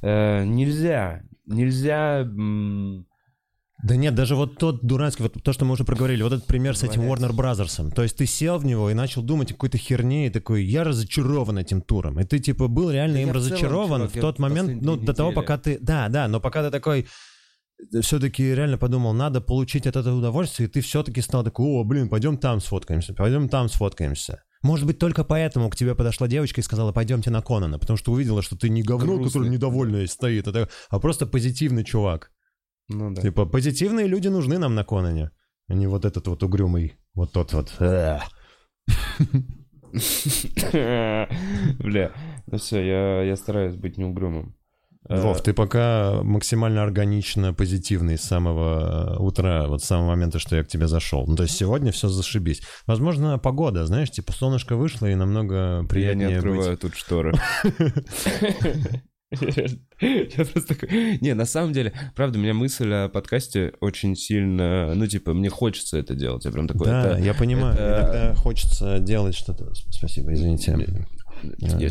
э, нельзя, нельзя... м, Да нет, даже вот тот дурацкий, вот то, что мы уже проговорили, вот этот пример с этим. Warner Brothers. То есть ты сел в него и начал думать о какой-то херне, и такой, я разочарован этим туром. И ты, типа, был реально Да им я в целом, разочарован чувак, в тот момент, ну, две до того, недели- пока ты... Да, да, но пока ты такой все-таки реально подумал, надо получить от этого удовольствие, и ты все-таки стал такой, о, блин, пойдем там сфоткаемся, пойдем там сфоткаемся. Может быть, только поэтому к тебе подошла девочка и сказала, пойдемте на Конана, потому что увидела, что ты не говно, Грустный. который недовольный стоит, а, а просто позитивный чувак. Ну да. Типа, позитивные люди нужны нам на Конане, а не вот этот вот угрюмый, вот тот вот. э. Бля. Ну все, я, я стараюсь быть неугрюмым. Э, Вов, ты пока максимально органично позитивный с самого утра, вот с самого момента, что я к тебе зашел. Ну, то есть сегодня все зашибись. Возможно, погода, знаешь, типа солнышко вышло и намного Я не приятнее открываю быть. тут шторы. Я просто такой... Не, на самом деле, правда, у меня мысль о подкасте очень сильно... Ну, типа, мне хочется это делать. Я прям такой... Да, я понимаю. Иногда хочется делать что-то. Спасибо, извините. Э,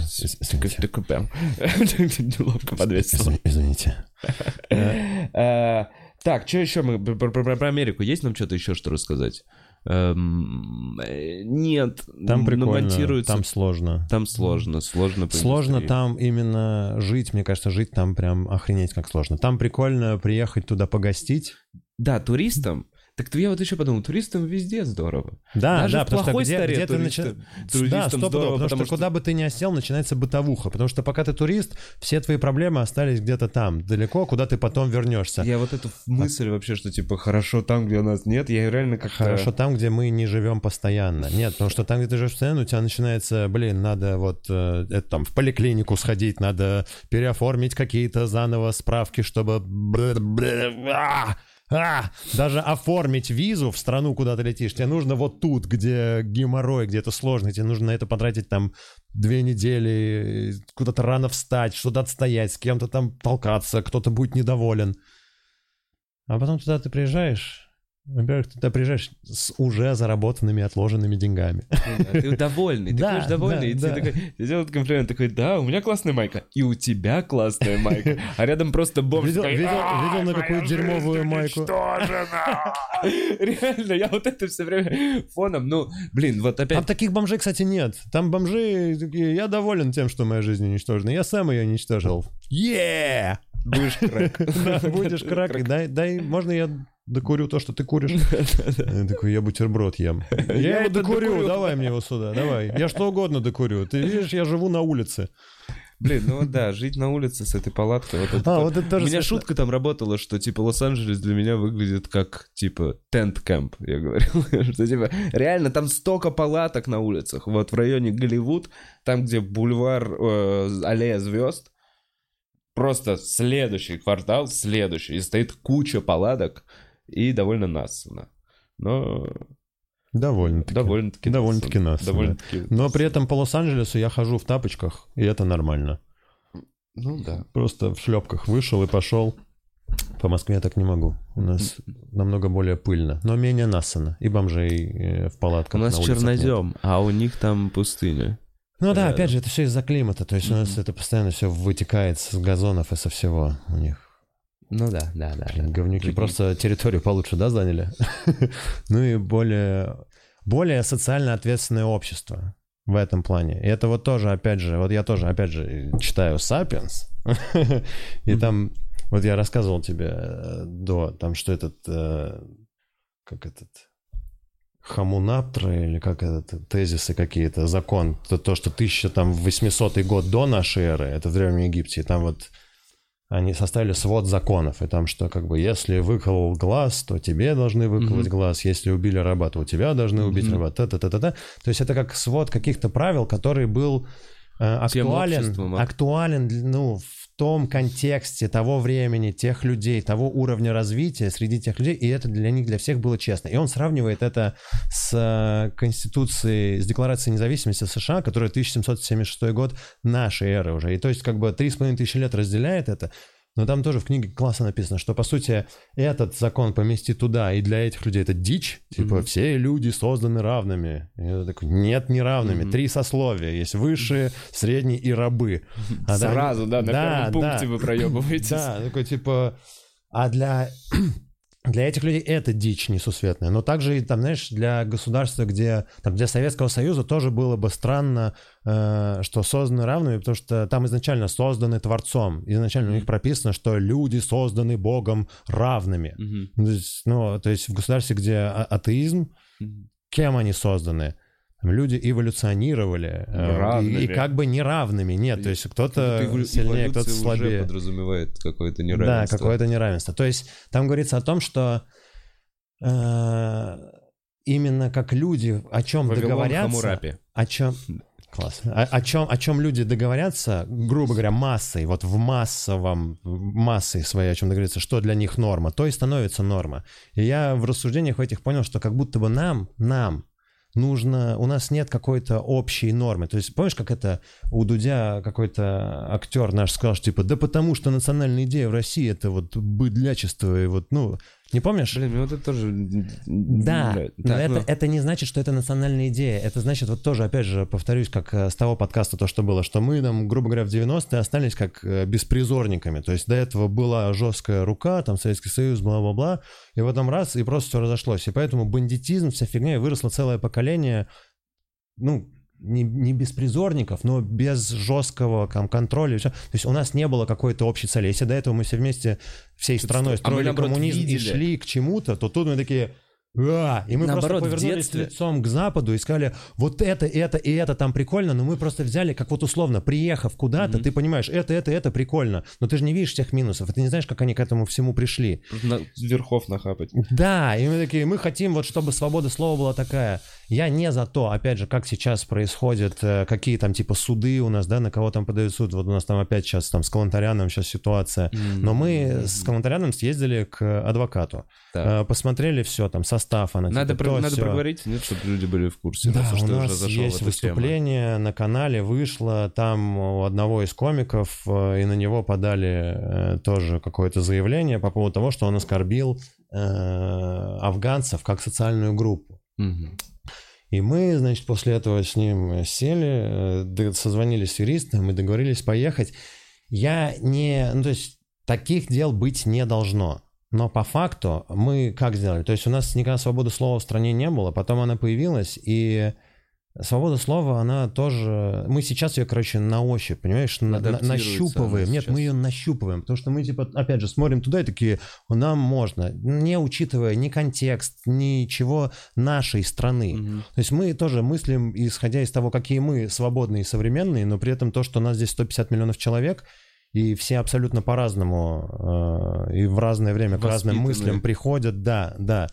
такой- прям неловко подвесил. Извини- Извините. Э, Так, что еще мы про Америку? Есть нам что-то еще что рассказать? Эм, э, Нет. Там прикольно, монтируется- там сложно. Там сложно, сложно. Сложно там именно жить, мне кажется, жить там прям охренеть как сложно. Там прикольно приехать туда погостить. Да, туристам. Так я вот еще подумал, туристам везде здорово. Да, Даже да, в потому что плохой где, старе где ты начи- туристам Да, стопудово, здорово, потому, потому что, куда бы ты ни осел, начинается бытовуха. Потому что пока ты турист, все твои проблемы остались где-то там, далеко, куда ты потом вернешься. Я вот эту мысль вообще, что типа хорошо там, где нас нет, я реально как Хорошо там, где мы не живем постоянно. Нет, потому что там, где ты живешь постоянно, у тебя начинается, блин, надо вот э, это, там в поликлинику сходить, надо переоформить какие-то заново справки, чтобы... А! Даже оформить визу в страну, куда ты летишь, тебе нужно вот тут, где геморрой, где это сложно, тебе нужно на это потратить там две недели, куда-то рано встать, что-то отстоять, с кем-то там толкаться, кто-то будет недоволен. А потом туда ты приезжаешь, во-первых, ты туда приезжаешь с уже заработанными, отложенными деньгами. Да, Ты довольный, ты Да, будешь довольный, да, и тебе да. такой, тебе делают комплимент, такой, да, у меня классная майка, и у тебя классная майка, а рядом просто бомж. Видел, такой, видел, «А, видел, на какую дерьмовую майку? уничтожена!» Реально, я вот это все время фоном, ну, блин, вот Там опять, таких бомжей, кстати, нет. Там бомжи такие, я доволен тем, что моя жизнь уничтожена. Я сам ее уничтожил. Yeah! будешь крак. Будешь крак. Дай, дай, можно я докурю то, что ты куришь? Я такой, я бутерброд ем. Я это докурю, давай мне его сюда, давай. Я что угодно докурю. Ты видишь, я живу на улице. Блин, ну да, жить на улице с этой палаткой, вот это А, вот это У тоже меня смешно. шутка там работала, что, типа, Лос-Анджелес для меня выглядит как, типа, тент-кэмп, я говорил. что, типа, реально там столько палаток на улицах. Вот в районе Голливуд, там, где бульвар э, Аллея Звезд, просто следующий квартал, следующий, и стоит куча палаток, и довольно нассано. Но Довольно-таки. довольно-таки Довольно-таки нассано. Довольно-таки Но при этом по Лос-Анджелесу я хожу в тапочках, и это нормально. Ну да. Просто в шлепках вышел и пошел. По Москве я так не могу. У нас намного более пыльно, но менее насано. И бомжей э, в палатках У нас на улицах нет. чернозем, а у них там пустыня. Ну да, Рядом. опять же, это все из-за климата. То есть у нас это постоянно все вытекает с газонов и со всего. У них Ну да, да, да. Блин, говнюки Прикинь. просто территорию получше, да, заняли? Ну и более, более социально ответственное общество в этом плане. И это вот тоже, опять же, вот я тоже, опять же, читаю «Сапиенс», и там, вот я рассказывал тебе э, до, там, что этот, э, как этот, Хамунаптра или как это, тезисы какие-то, закон, то, то что 1800 год до нашей эры, это в Древнем Египте, и там вот они составили свод законов, и там что, как бы, если выколол глаз, то тебе должны выколоть Мгм. глаз, если убили раба, то у тебя должны убить Мгм. раба, та-та-та-та-та. То есть это как свод каких-то правил, который был э, актуален, обществом, актуален, ну, в том контексте того времени, тех людей, того уровня развития среди тех людей, и это для них, для всех было честно. И он сравнивает это с э, Конституцией, с Декларацией независимости США, которая 1776 год нашей эры уже. И то есть как бы три с половиной тысячи лет разделяет это, но там тоже в книге классно написано, что, по сути, этот закон поместить туда, и для этих людей это дичь. Типа, Мгм. все люди созданы равными. И я такой, нет, не равными. Мгм. Три сословия. Есть высшие, средние и рабы. А да, Сразу, да, на да, первом пункте да. вы проебываетесь. Да, такой типа... А для... Для этих людей это дичь несусветная. Но также и там, знаешь, для государства, где... Там, для Советского Союза тоже было бы странно, э, что созданы равными, потому что там изначально созданы Творцом. Изначально у них прописано, что люди созданы Богом равными. Ну, то есть, ну, то есть в государстве, где а- атеизм, Мгм. кем они созданы? Люди эволюционировали. э. И, и как бы неравными. Нет, то есть кто-то сильнее, кто-то эволюция уже слабее. подразумевает какое-то Да, неравенство. какое-то неравенство. То есть там говорится о том, что э, именно как люди о чем Вавилон договорятся, Хаммурапи. о чем Класс. О, о, чем, о чем люди договорятся, грубо говоря, массой, вот в массовом, массой своей, о чем договорятся, что для них норма, то и становится норма. И я в рассуждениях этих понял, что как будто бы нам, нам, нужно, у нас нет какой-то общей нормы. То есть, помнишь, как это у Дудя какой-то актер наш сказал, что типа, да потому что национальная идея в России это вот быдлячество, и вот, ну, не помнишь? Блин, вот это тоже... Да, Блядь. но Так, это, ну, это не значит, что это национальная идея. Это значит, вот тоже, опять же, повторюсь, как э, с того подкаста то, что было, что мы там, грубо говоря, в 90-е остались как э, беспризорниками. То есть до этого была жесткая рука, там Советский Союз, бла-бла-бла, и в этом раз, и просто все разошлось. И поэтому бандитизм, вся фигня, и выросло целое поколение, ну, не, не беспризорников, но без жесткого там, контроля. и. То есть у нас не было какой-то общей цели. Если до этого мы все вместе, всей страной а мы, строили наоборот, коммунизм и видели. шли к чему-то, то тут мы такие... «А!» И мы Наоборот, просто повернулись детстве- лицом к западу и сказали, вот это, это и это там прикольно, но мы просто взяли, как вот условно, приехав куда-то, ты понимаешь, это, это, это прикольно, но ты же не видишь всех минусов, и ты не знаешь, как они к этому всему пришли. на- верхов нахапать. Да, и мы такие, мы хотим вот, чтобы свобода слова была такая. Я не за то, опять же, как сейчас происходят, э, какие там типа суды у нас, да, на кого там подают суд. Вот у нас там опять сейчас там с Калантаряном сейчас ситуация. Но мы с Калантаряном съездили к адвокату, Так. э, посмотрели все, там состав, она Надо, типа, про- то, надо проговорить, нет, чтобы люди были в курсе. Да, раз у нас есть выступление на канале, вышло там у одного из комиков, э, и на него подали тоже какое-то заявление по поводу того, что он оскорбил афганцев как социальную группу. И мы, значит, после этого с ним сели, э, созвонились с юристом и договорились поехать. Я не... Ну, то есть, таких дел быть не должно. Но по факту мы как сделали? То есть у нас никогда свободы слова в стране не было, потом она появилась, и свобода слова, она тоже... Мы сейчас ее, короче, на ощупь, понимаешь, на- нащупываем. Нет, мы ее нащупываем, потому что мы, типа, опять же, смотрим туда и такие, нам можно, не учитывая ни контекст, ничего нашей страны. Мгм. То есть мы тоже мыслим, исходя из того, какие мы свободные и современные, но при этом то, что у нас здесь 150 миллионов человек, и все абсолютно по-разному э, и в разное время к разным мыслям приходят, да, да.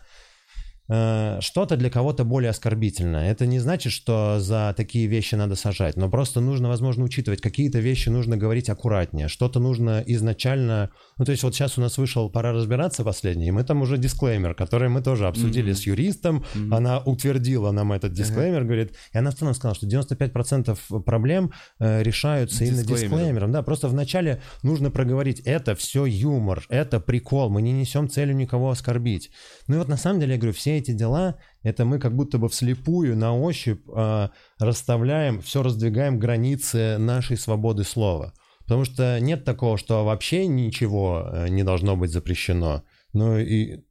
Э, Что-то для кого-то более оскорбительно. Это не значит, что за такие вещи надо сажать, но просто нужно, возможно, учитывать, какие-то вещи нужно говорить аккуратнее, что-то нужно изначально... Ну, то есть вот сейчас у нас вышел «Пора разбираться» последний, и мы там уже дисклеймер, который мы тоже обсудили Мгм. с юристом, Мгм. она утвердила нам этот дисклеймер, говорит, и она в целом сказала, что 95% проблем э, решаются именно Дисклеймером. дисклеймером. Да, просто вначале нужно проговорить, это все юмор, это прикол, мы не несем целью никого оскорбить. Ну и вот на самом деле, я говорю, все эти дела, это мы как будто бы вслепую, на ощупь э, расставляем, все раздвигаем границы нашей свободы слова. Потому что нет такого, что вообще ничего э, не должно быть запрещено. Ну и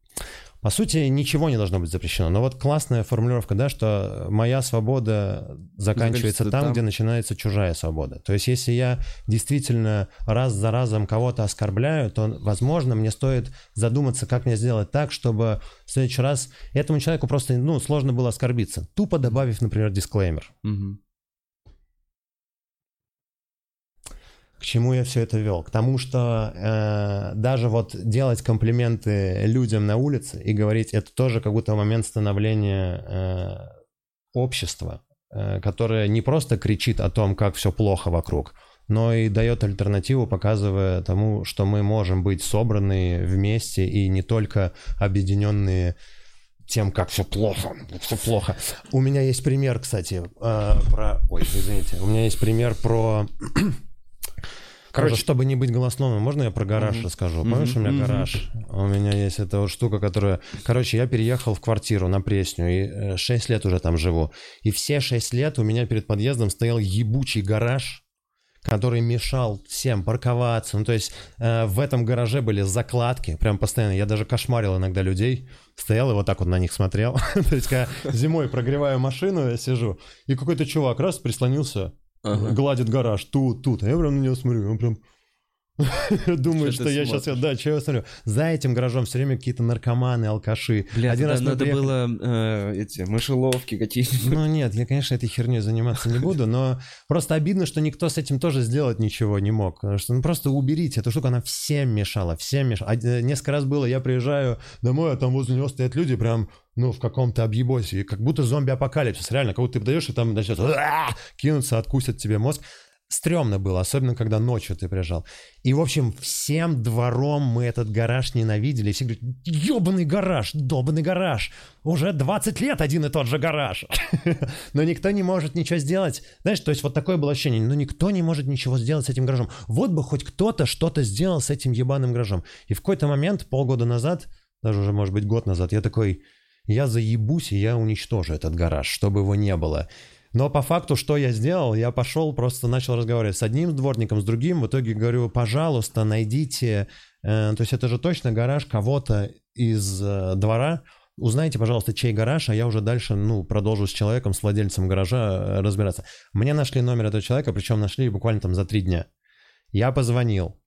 по сути, ничего не должно быть запрещено. Но вот классная формулировка, да, что моя свобода заканчивается там, там. где начинается чужая свобода. То есть, если я действительно раз за разом кого-то оскорбляю, то, возможно, мне стоит задуматься, как мне сделать так, чтобы в следующий раз этому человеку просто, ну, сложно было оскорбиться. Тупо добавив, например, дисклеймер. Мгм. К чему я все это вел? К тому, что э, даже вот делать комплименты людям на улице и говорить, это тоже как будто момент становления э, общества, э, которое не просто кричит о том, как все плохо вокруг, но и дает альтернативу, показывая тому, что мы можем быть собраны вместе и не только объединенные тем, как все плохо, все плохо. У меня есть пример, кстати, э, про... Ой, извините. У меня есть пример про... Короче, Короче. чтобы не быть голословным, можно я про гараж Мгм. расскажу? Помнишь, у меня гараж? У меня есть эта вот штука, которая... Короче, я переехал в квартиру на Пресню, и 6 лет уже там живу. И все 6 лет у меня перед подъездом стоял ебучий гараж, который мешал всем парковаться. Ну, то есть э, в этом гараже были закладки, прям постоянно. Я даже кошмарил иногда людей. Стоял и вот так вот на них смотрел. То есть, когда зимой прогреваю машину, я сижу, и какой-то чувак раз прислонился, Ага. гладит гараж тут, тут. А я прям на него смотрю, он прям... Думают, Что я сейчас... смотришь? Да, что я смотрю. За этим гаражом все время какие-то наркоманы, алкаши. Бля, Один раз надо приехали- было э, эти мышеловки какие-нибудь. Ну нет, я, конечно, этой херней заниматься не буду, но просто обидно, что никто с этим тоже сделать ничего не мог. Потому что ну просто уберите эту штуку, она всем мешала, всем мешала. А, э, несколько раз было, я приезжаю домой, а там возле него стоят люди прям, ну, в каком-то объебосе, и как будто зомби-апокалипсис, реально, будто ты подойдешь, и там начнет кинуться, откусят тебе мозг. Стрёмно было, особенно когда ночью ты приезжал. И, в общем, всем двором мы этот гараж ненавидели. Все говорят, ебаный гараж, долбанный гараж. Уже 20 лет один и тот же гараж. Но никто не может ничего сделать. Знаешь, то есть вот такое было ощущение. Но никто не может ничего сделать с этим гаражом. Вот бы хоть кто-то что-то сделал с этим ебаным гаражом. И в какой-то момент, полгода назад, даже уже, может быть, год назад, я такой, я заебусь, и я уничтожу этот гараж, чтобы его не было. Но по факту, что я сделал, я пошел, просто начал разговаривать с одним дворником, с другим. В итоге говорю, пожалуйста, найдите, э, то есть это же точно гараж кого-то из э, двора. Узнайте, пожалуйста, чей гараж, а я уже дальше, ну, продолжу с человеком, с владельцем гаража э, разбираться. Мне нашли номер этого человека, причем нашли буквально там за три дня. Я позвонил.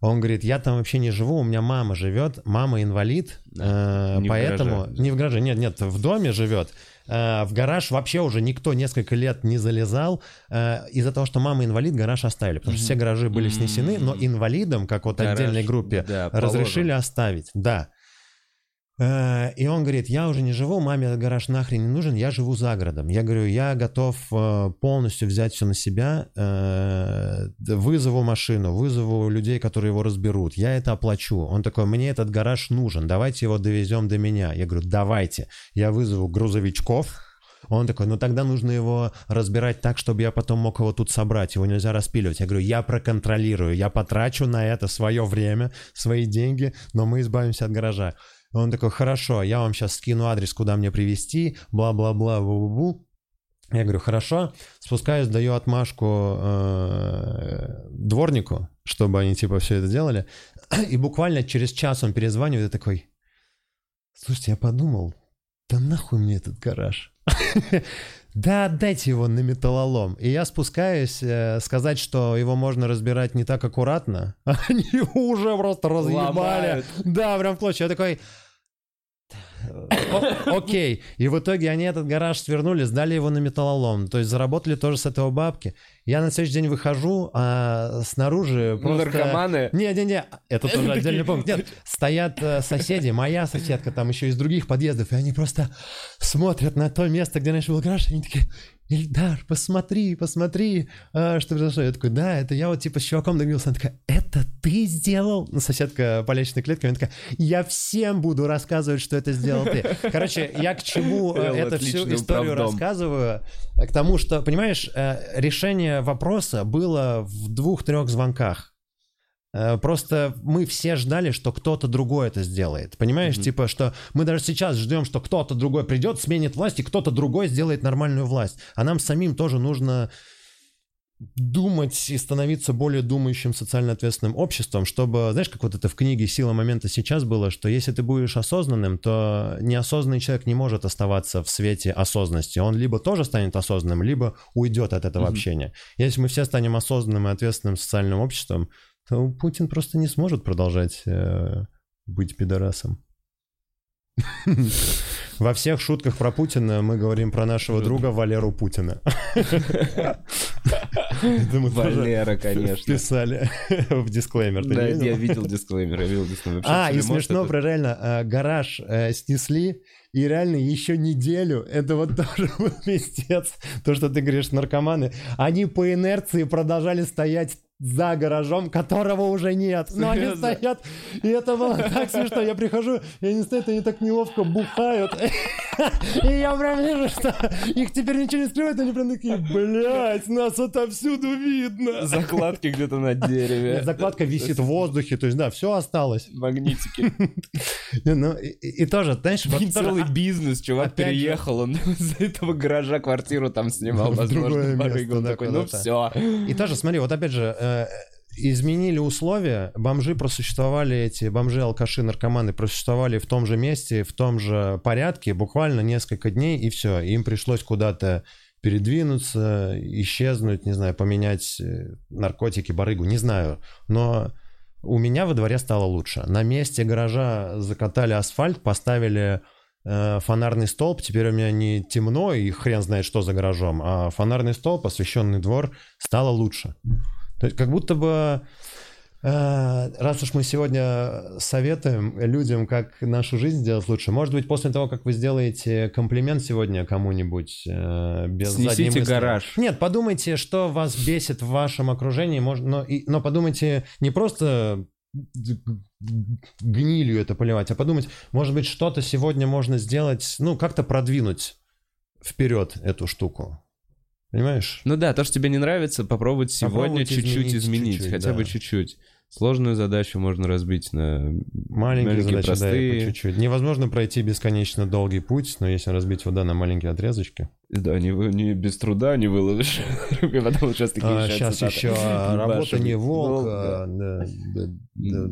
Он говорит, я там вообще не живу, у меня мама живет, мама инвалид, э, Не в поэтому... гараже. Не в гараже, нет, нет, в доме живет. Э, в гараж вообще уже никто несколько лет не залезал. Э, из-за того, что мама инвалид, гараж оставили, потому что все гаражи были снесены, но инвалидам, как вот Гараж, отдельной группе, да, разрешили оставить. Да. Э, И он говорит, я уже не живу, маме этот гараж нахрен не нужен, я живу за городом. Я говорю, я готов э, полностью взять все на себя, э, вызову машину, вызову людей, которые его разберут, я это оплачу. Он такой, мне этот гараж нужен, давайте его довезем до меня. Я говорю, давайте. Я вызову грузовичков, он такой, ну тогда нужно его разбирать так, чтобы я потом мог его тут собрать, его нельзя распиливать. Я говорю, я проконтролирую, я потрачу на это свое время, свои деньги, но мы избавимся от гаража. Он такой, хорошо, я вам сейчас скину адрес, куда мне привезти, бла-бла-бла, бу-бу-бу. Я говорю, хорошо, спускаюсь, даю отмашку э, дворнику, чтобы они типа все это делали. И буквально через час он перезванивает и такой, слушайте, я подумал, да нахуй мне этот гараж? Да отдайте его на металлолом. И я спускаюсь э, сказать, что его можно разбирать не так аккуратно. Они уже просто разъебали. Ломают. Да, прям в клочья. Я такой... «О- Окей. И в итоге они этот гараж свернули, сдали его на металлолом. То есть заработали тоже с этого бабки. Я на следующий день выхожу, а снаружи просто... Наркоманы? Не-не-не, это тоже отдельный пункт. Нет, стоят э, соседи, моя соседка там еще из других подъездов, и они просто смотрят на то место, где раньше был гараж, и они такие, Ильдар, посмотри, посмотри, а, что произошло. Я такой, да, это я вот типа с чуваком договорился. Она такая, это ты сделал? Ну, соседка по личной клетке, она такая, я всем буду рассказывать, что это сделал ты. Короче, я к чему Эл, эту всю историю рассказываю? К тому, что, понимаешь, э, решение вопроса было в двух-трех звонках. Э, Просто мы все ждали, что кто-то другой это сделает. Понимаешь, типа, что мы даже сейчас ждем, что кто-то другой придет, сменит власть, и кто-то другой сделает нормальную власть. А нам самим тоже нужно думать и становиться более думающим социально ответственным обществом, чтобы, знаешь, как вот это в книге «Сила момента сейчас» было, что если ты будешь осознанным, то неосознанный человек не может оставаться в свете осознанности. Он либо тоже станет осознанным, либо уйдет от этого Мгм. общения. Если мы все станем осознанным и ответственным социальным обществом, то Путин просто не сможет продолжать э, быть пидорасом. Во всех шутках про Путина мы говорим про нашего друга Валеру Путина. Валера, конечно. Вписали в дисклеймер. Да, я видел дисклеймер, я видел дисклеймер. А, и смешно про реально э, гараж э, снесли, и реально еще неделю, это вот тоже был пиздец, то, что ты говоришь, наркоманы, они по инерции продолжали стоять за гаражом, которого уже нет. Но они стоят, и это было так смешно. Я прихожу, и они стоят, они так неловко бухают. И я прям вижу, что их теперь ничего не скрывает, они прям такие, блядь, нас отовсюду видно. Закладки где-то на дереве. Закладка висит в воздухе, то есть, да, все осталось. Магнитики. Ну, и, тоже, знаешь, целый бизнес, чувак переехал, он из этого гаража квартиру там снимал, возможно, да, такой, ну все. И тоже, смотри, вот опять же, э, изменили условия, бомжи просуществовали, эти бомжи, алкаши, наркоманы просуществовали в том же месте, в том же порядке, буквально несколько дней, и все. Им пришлось куда-то передвинуться, исчезнуть, не знаю, поменять э, наркотики, барыгу, не знаю. Но у меня во дворе стало лучше. На месте гаража закатали асфальт, поставили э, фонарный столб. Теперь у меня не темно и хрен знает что за гаражом, а фонарный столб, освещенный двор, стало лучше. То есть как будто бы Э, раз уж мы сегодня советуем людям, как нашу жизнь сделать лучше, может быть, после того, как вы сделаете комплимент сегодня кому-нибудь э, без Снесите гараж. Нет, подумайте, что вас бесит в вашем окружении, может, но, и, но подумайте не просто гнилью это поливать, а подумать, может быть, что-то сегодня можно сделать, ну, как-то продвинуть вперед эту штуку. Понимаешь? Ну да, то, что тебе не нравится, попробовать сегодня Попробуйте чуть-чуть изменить, изменить, чуть-чуть, хотя да. бы чуть-чуть. Сложную задачу можно разбить на Маленькие, задачи, да, простые. по чуть-чуть. Невозможно пройти бесконечно долгий путь, но если разбить его, да, на маленькие отрезочки. Да, не, не без труда не выложишь. Потом сейчас такие А, еще сейчас цитаты. еще а, работа не волк. а, да, да, да,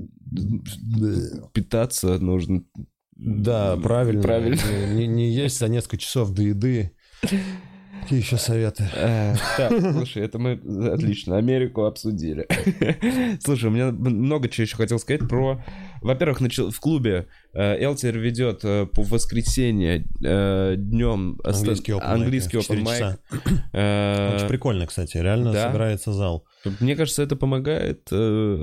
да. Питаться нужно. Да, правильно. Правильно. Не, не есть за несколько часов до еды. Какие еще советы? Э, Так, слушай, это мы отлично Америку обсудили. Слушай, у меня много чего еще хотел сказать про... Во-первых, начал в клубе э, Эл теперь ведет э, по воскресенье днем Английский open английский mic. Э, Очень прикольно, кстати. Реально да. собирается зал. Мне кажется, это помогает э,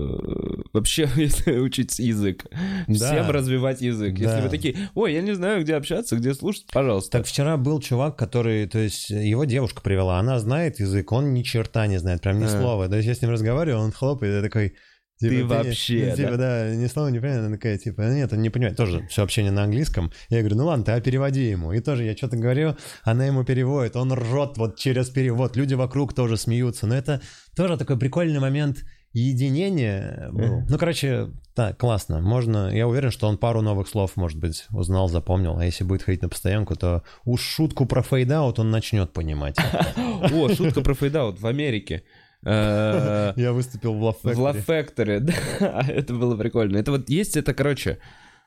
вообще если учить язык. Да. Всем развивать язык. Если Да. вы такие, ой, я не знаю, где общаться, где слушать, пожалуйста. Так вчера был чувак, который, то есть его девушка привела, она знает язык, он ни черта не знает, прям ни А. слова. То есть я с ним разговариваю, он хлопает, я такой... типа, Ты вообще, ну, типа, да? ни слова не понимает, она такая, типа, нет, он не понимает, тоже все общение на английском. Я говорю, ну ладно, ты а переводи ему. И тоже я что-то говорю, она ему переводит, он ржет вот через перевод, люди вокруг тоже смеются. Но это тоже такой прикольный момент единения был. Ну, короче, так, классно. Можно, я уверен, что он пару новых слов, может быть, узнал, запомнил. А если будет ходить на постоянку, то уж шутку про fade out он начнет понимать. О, шутка про fade out в Америке. Э, Я выступил в Love В Love Factory. Factory, да, это было прикольно. Это вот есть это, короче,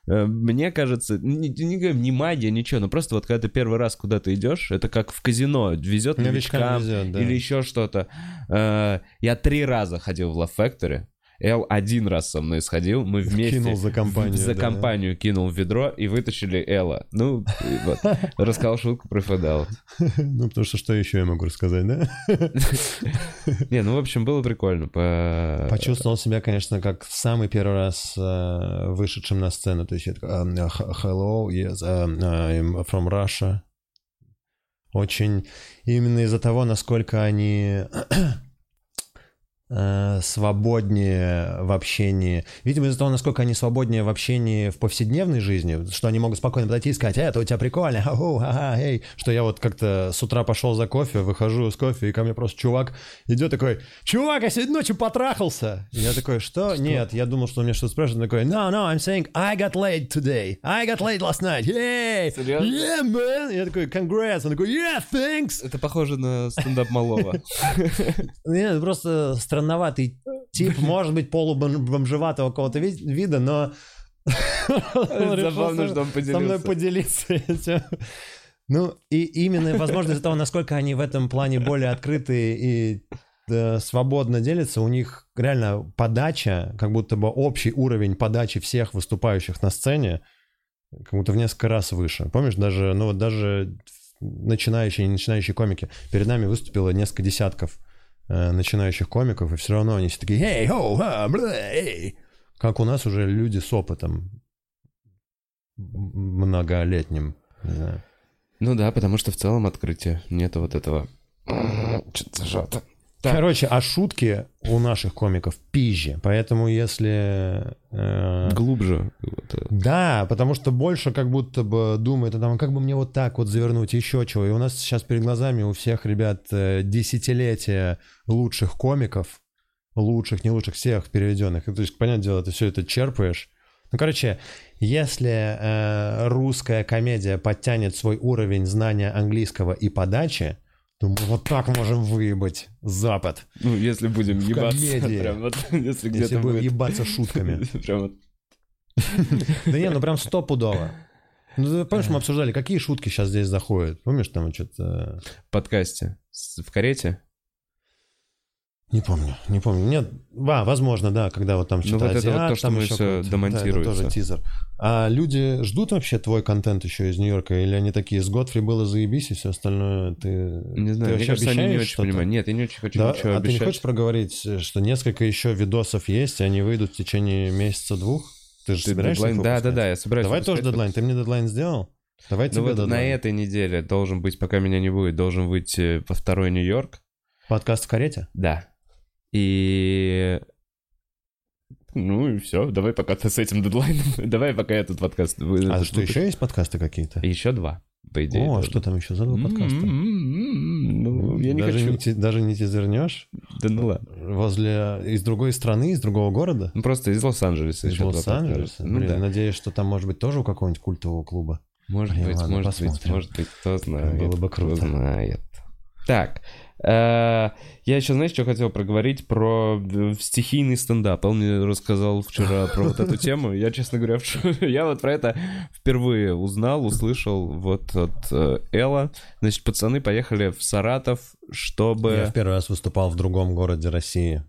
э, мне кажется, не, не не магия, ничего, но просто вот когда ты первый раз куда-то идешь, это как в казино, везет Новичкам новичкам везет, да. или еще что-то. Э, Я три раза ходил в Love Factory, Эл один раз со мной сходил, мы вместе Кинул за компанию, за да. компанию кинул в ведро и вытащили Элла. Ну, вот, рассказал шутку про федаут. Ну, потому что что еще я могу рассказать, да? Не, ну, в общем, было прикольно. По... Почувствовал себя, конечно, как в самый первый раз э, вышедшим на сцену. То есть я такой, hello, yes, I'm from Russia. Очень именно из-за того, насколько они свободнее в общении. Видимо, из-за того, насколько они свободнее в общении в повседневной жизни, что они могут спокойно подойти и сказать, «Э, это у тебя прикольно, ау, ага, эй. Что я вот как-то с утра пошел за кофе, выхожу с кофе, и ко мне просто чувак идет такой, чувак, я сегодня ночью потрахался. И я такой, что? Нет, я думал, что он меня что-то спрашивает. Он такой, no, no, I'm saying I got laid today. I got laid last night. Yay! Серьезно? Yeah, man! Я такой, congrats. Он такой, yeah, thanks! Это похоже на стендап малого. Нет, просто странноватый тип, может быть, полубомжеватого какого-то ви- вида, но... Забавно, что он Со мной поделился. поделиться этим. Ну, и именно, возможно, из-за того, насколько они в этом плане более открытые и свободно делятся, у них реально подача, как будто бы общий уровень подачи всех выступающих на сцене, как будто в несколько раз выше. Помнишь, даже, ну вот даже начинающие и не начинающие комики, перед нами выступило несколько десятков начинающих комиков, и все равно они все такие «Эй, хоу, ха, бля, эй!» Как у нас уже люди с опытом многолетним. Знаю. Ну да, потому что в целом открытие. Нету вот этого... Что-то зажато. Так. Короче, а шутки у наших комиков пизже, поэтому если... э, Глубже. Э, Да, потому что больше как будто бы думает, а там, как бы мне вот так вот завернуть, еще чего. И у нас сейчас перед глазами у всех ребят э, десятилетия лучших комиков, лучших, не лучших, всех переведенных. И, То есть, понятное дело, ты все это черпаешь. Ну, короче, если э, русская комедия подтянет свой уровень знания английского и подачи, то мы вот так можем выебать Запад. Ну, если будем В ебаться. комедии. Прям вот, если Если где-то будем будет... ебаться шутками. Прям вот Да не, ну прям стопудово. Ну, ты помнишь, мы обсуждали, какие шутки сейчас здесь заходят? Помнишь, там что-то... В подкасте. В карете? Не помню, не помню. Нет, а, возможно, да, когда вот там Ну, что-то вот это вот азиат, то, что там мы еще домонтируется. Да, это тоже тизер. А люди ждут вообще твой контент еще из Нью-Йорка? Или они такие, с Godfrey было заебись, и все остальное ты... Не знаю, ты мне кажется, они не очень понимают. Нет, я не очень хочу Да, ничего а ты не обещать. хочешь проговорить, что несколько еще видосов есть, и они выйдут в течение месяца-двух? Ты же Ты собираешься дедлайн- Да, да, да, я собираюсь. Давай тоже дедлайн. Ты мне дедлайн сделал? Давай Ну тебе вот на дедлайн. этой неделе должен быть, пока меня не будет, должен выйти по второй Нью-Йорк. Подкаст в карете? Да. И... Ну и все, давай пока ты с этим дедлайном. давай пока я тут подкаст... вы- А что, еще есть подкасты какие-то? Еще два, по идее. О, должен. что там еще за два подкаста? Ну, я не даже, хочу. Даже не тизернешь? Да ну ладно. Возле... Из другой страны, из другого города? Ну просто из Лос-Анджелеса Из еще два Лос-Анджелеса? Ну Блин, да. надеюсь, что там может быть тоже у какого-нибудь культового клуба. Может быть, ладно, может быть, может быть, кто знает. Было бы круто. Кто знает. Так, я еще, знаешь, что хотел проговорить про э, стихийный стендап. Он мне рассказал вчера про вот эту тему. Я, честно говоря, я вот про это впервые узнал, услышал вот от э, Элла. Значит, пацаны поехали в Саратов, чтобы... Я в первый раз выступал в другом городе России.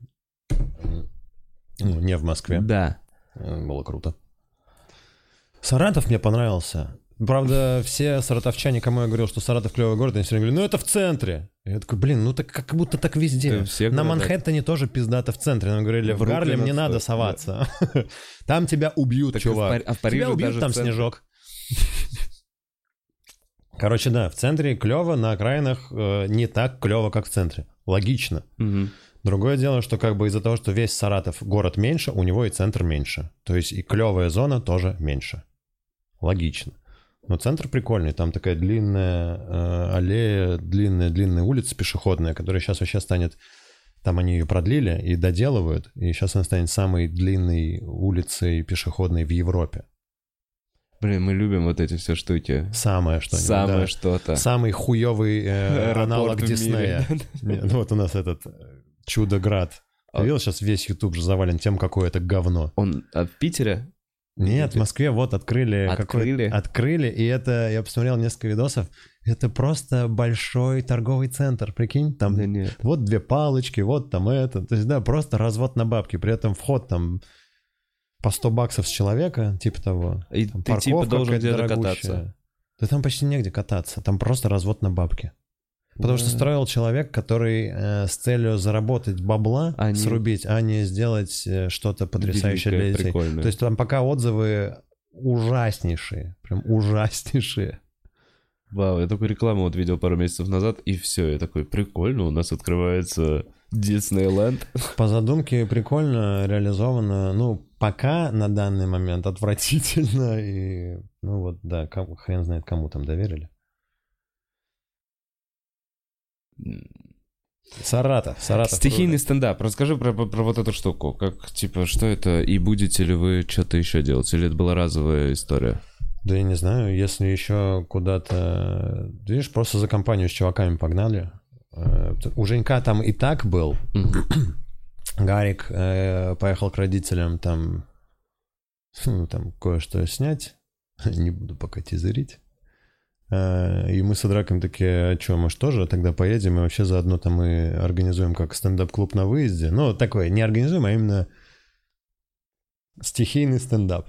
Ну, не в Москве. Да. Э, Было круто. Саратов мне понравился. Правда, все саратовчане, кому я говорил, что Саратов клевый город, они все время говорили, ну это в центре. Я такой, блин, ну так как будто так везде. Да, На. Манхэттене тоже пиздато в центре. Нам говорили, в, В Гарлем не надо соваться. Там тебя убьют, Так чувак. А в Париже Тебя убьют, там снежок. Короче, да, в центре клево, на окраинах э, не так клево, как в центре. Логично. Мгм. Другое дело, что как бы из-за того, что весь Саратов город меньше, у него и центр меньше. То есть и клевая зона тоже меньше. Логично. Но центр прикольный, там такая длинная э, аллея, длинная-длинная улица пешеходная, которая сейчас вообще станет... Там они ее продлили и доделывают, и сейчас она станет самой длинной улицей пешеходной в Европе. Блин, мы любим вот эти все штуки. Самое что-нибудь. Самое да. что-то. Самый хуевый э, аналог. Диснея. Не, ну вот у нас этот э, Чудо-град. Ты А- видел, сейчас весь YouTube же завален тем, какое это говно. Он а в Питере? Нет, в Москве вот открыли. Открыли? Открыли, и это, я посмотрел несколько видосов, это просто большой торговый центр, прикинь, там Да нет. вот две палочки, вот там это. То есть, да, просто развод на бабки, при этом вход там по 100 баксов с человека, типа того. И Там ты типа должен где-то кататься. Да там почти негде кататься, там просто развод на бабки. Потому что строил человек, который э, с целью заработать бабла, А не- срубить, а не сделать э, что-то потрясающее Великое, для детей. прикольное. То есть там пока отзывы ужаснейшие, прям ужаснейшие. Вау, я такую рекламу вот видел пару месяцев назад, и все, я такой, прикольно, у нас открывается Диснейленд. По задумке прикольно реализовано, ну, пока на данный момент отвратительно, и, ну вот, да, хрен знает, кому там доверили. Саратов, Саратов. Стихийный стендап. Расскажи про, про, про вот эту штуку. Как, типа, что это? И будете ли вы что-то еще делать? Или это была разовая история? Да я не знаю, если еще куда-то... Видишь, просто за компанию с чуваками погнали. Э, У Женька там и так был. Гарик э, поехал к родителям там, ну, там кое-что снять. Не буду пока тизерить. Э, И мы с Адраком такие, а что, может тоже тогда поедем и вообще заодно там мы организуем как стендап-клуб на выезде. Ну, такой, не организуем, а именно стихийный стендап.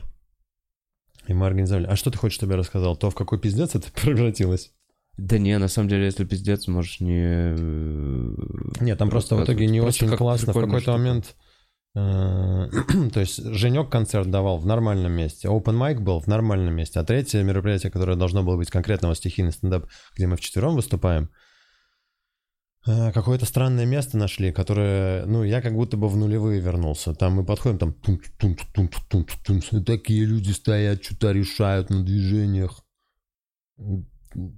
И мы организовали. А что ты хочешь, чтобы я рассказал? То, в какой пиздец это превратилось? Да не, на самом деле, если пиздец, можешь не... э, Нет, там просто в итоге не очень классно. В какой-то штука. момент... э, То есть Женек концерт давал в нормальном месте, open mic был в нормальном месте, а третье мероприятие, которое должно было быть конкретного стихийный стендап, где мы вчетвером выступаем, э, какое-то странное место нашли, которое, ну, я как будто бы в нулевые вернулся. Там мы подходим, там такие люди стоят, что-то решают на движениях.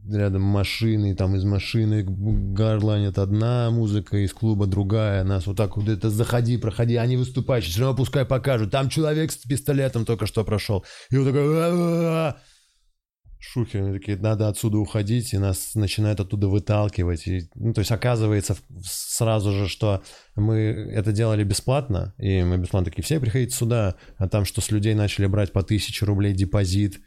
Рядом машины, там из машины горланит одна музыка, из клуба другая. Нас вот так вот это заходи, проходи, они выступающие, все равно пускай покажут. Там человек с пистолетом только что прошел. И вот такой... Шухи, они такие, надо отсюда уходить, и нас начинают оттуда выталкивать. И, ну, то есть оказывается сразу же, что мы это делали бесплатно, и мы бесплатно такие, все приходите сюда, а там что с людей начали брать по тысяче рублей депозит,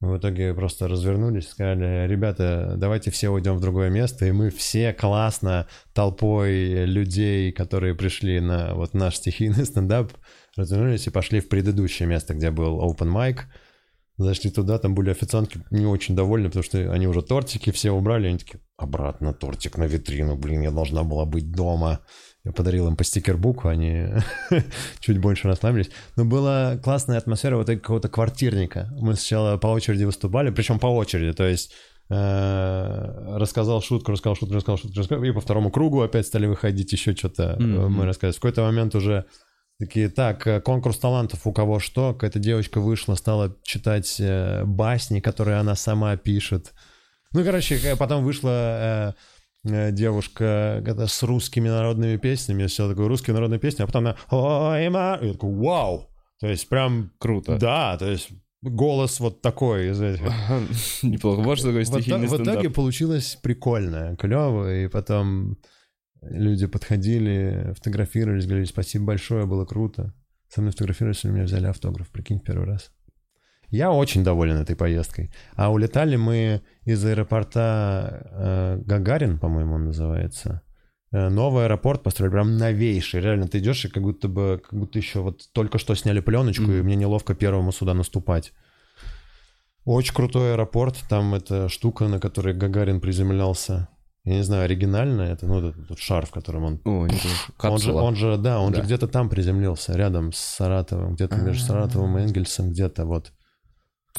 В итоге просто развернулись, сказали, ребята, давайте все уйдем в другое место, и мы все классно толпой людей, которые пришли на вот наш стихийный стендап, развернулись и пошли в предыдущее место, где был open mic. Зашли туда, там были официантки не очень довольны, потому что они уже тортики все убрали, они такие, обратно тортик на витрину, блин, я должна была быть дома. Я подарил им по стикербуку, они чуть больше расслабились. Но была классная атмосфера вот какого-то квартирника. Мы сначала по очереди выступали, причем по очереди, то есть э, рассказал шутку, рассказал шутку, рассказал шутку, рассказал, и по второму кругу опять стали выходить, еще что-то mm-hmm. мы рассказывали. В какой-то момент уже Такие, так, э, конкурс талантов у кого что. Какая-то девочка вышла, стала читать э, басни, которые она сама пишет. Ну, короче, потом вышла э, девушка с русскими народными песнями, все такое русские народные песни, а потом она «Ой, ма!» И такой «Вау!» То есть прям... Круто. Да, то есть голос вот такой из этих. Неплохо. Вот что такое стихийный В итоге получилось прикольно, клево, и потом Люди подходили, фотографировались, говорили спасибо большое, было круто. Со мной фотографировались, у меня взяли автограф, прикинь, первый раз. Я очень доволен этой поездкой. А улетали мы из аэропорта э, Гагарин, по-моему, он называется. Э, новый аэропорт построили, прям новейший. Реально, ты идешь и как будто бы, как будто еще вот только что сняли пленочку, mm-hmm. и мне неловко первому сюда наступать. Очень крутой аэропорт. Там эта штука, на которой Гагарин приземлялся. Я не знаю, оригинально это, ну, этот, этот шар, в котором он... О, не он, же, он же, да, он да. же где-то там приземлился, рядом с Саратовым, где-то А-а-а. между Саратовым и Энгельсом, где-то вот.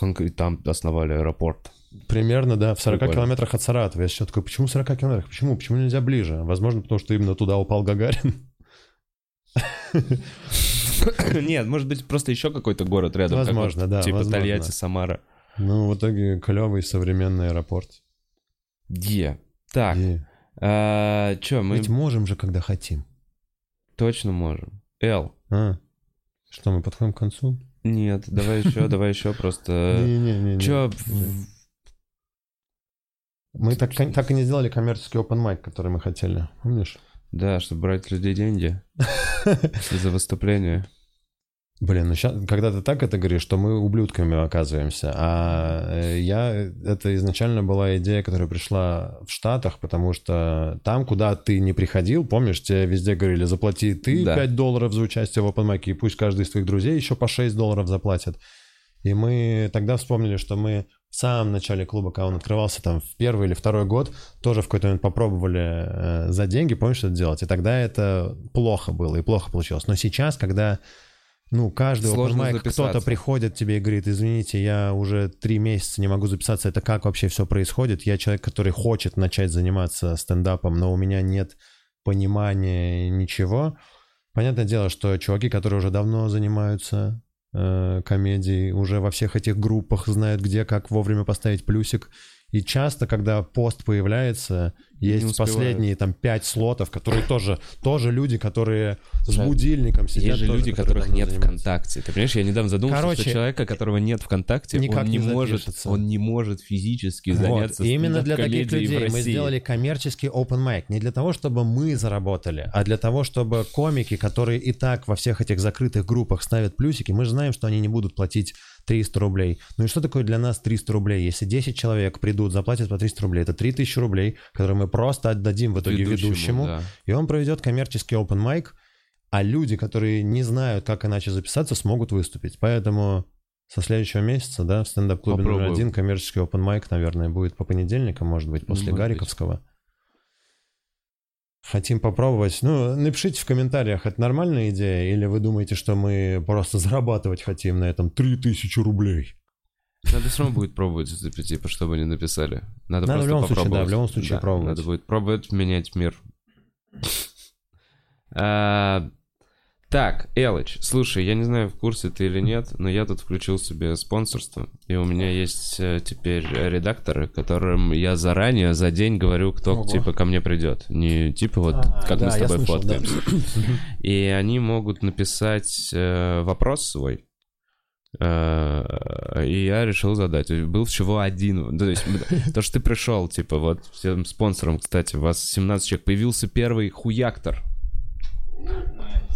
И там основали аэропорт. Примерно, да, в 40 Прикольно. километрах от Саратова. Я сейчас такой, почему 40 километрах? Почему? Почему нельзя ближе? Возможно, потому что именно туда упал Гагарин. Нет, может быть, просто еще какой-то город рядом. Возможно, да. Типа Тольятти, Самара. Ну, в итоге клевый современный аэропорт. Где? Так. И... А, чё, мы... Ведь можем же, когда хотим. Точно можем. Эл. А, что, мы подходим к концу? Нет, давай еще, давай еще просто... Не-не-не. Чё... Мы так, так и не сделали коммерческий open mic, который мы хотели, помнишь? Да, чтобы брать людей деньги за выступление. Блин, ну сейчас, когда ты так это говоришь, что мы ублюдками оказываемся. А э, я, это изначально была идея, которая пришла в Штатах, потому что там, куда ты не приходил, помнишь, тебе везде говорили, заплати ты да. 5 долларов за участие в OpenMic, и пусть каждый из твоих друзей еще по 6 долларов заплатит. И мы тогда вспомнили, что мы в самом начале клуба, когда он открывался там в первый или второй год, тоже в какой-то момент попробовали э, за деньги, помнишь, что делать. И тогда это плохо было и плохо получилось. Но сейчас, когда ну, каждый open кто-то приходит тебе и говорит, извините, я уже три месяца не могу записаться, это как вообще все происходит? Я человек, который хочет начать заниматься стендапом, но у меня нет понимания ничего. Понятное дело, что чуваки, которые уже давно занимаются э, комедией, уже во всех этих группах знают, где, как вовремя поставить плюсик, и часто, когда пост появляется, есть последние там пять слотов, которые тоже, тоже люди, которые с будильником сидят. Есть же тоже, люди, которых нет занимаются. ВКонтакте. Ты понимаешь, я недавно задумался, Короче, что человека, которого нет ВКонтакте, никак он не, не может, он не может физически вот. заняться. И именно для таких людей мы сделали коммерческий open mic. Не для того, чтобы мы заработали, а для того, чтобы комики, которые и так во всех этих закрытых группах ставят плюсики, мы же знаем, что они не будут платить 300 рублей. Ну и что такое для нас 300 рублей? Если 10 человек придут, заплатят по 300 рублей, это 3000 рублей, которые мы просто отдадим в итоге ведущему, ведущему да. и он проведет коммерческий open mic, а люди, которые не знают, как иначе записаться, смогут выступить. Поэтому со следующего месяца, да, в стендап-клубе номер один коммерческий open mic, наверное, будет по понедельникам, может быть, после может Гариковского. Быть. Хотим попробовать. Ну, напишите в комментариях, это нормальная идея, или вы думаете, что мы просто зарабатывать хотим на этом 3000 рублей? Надо все равно будет пробовать, типа, чтобы они написали. Надо, надо просто в любом попробовать. случае, да, в любом случае да, пробовать. Надо будет пробовать менять мир. А, так, Элыч, слушай, я не знаю, в курсе ты или нет, но я тут включил себе спонсорство, и у меня есть э, теперь редакторы, которым я заранее за день говорю, кто Ого. типа ко мне придет. Не типа вот а, как да, мы с тобой слышал, фоткаемся. Да. И они могут написать э, вопрос свой, и я решил задать. Был всего один. То есть, то, что ты пришел, типа, вот всем спонсором, кстати, у вас 17 человек. Появился первый хуяктор.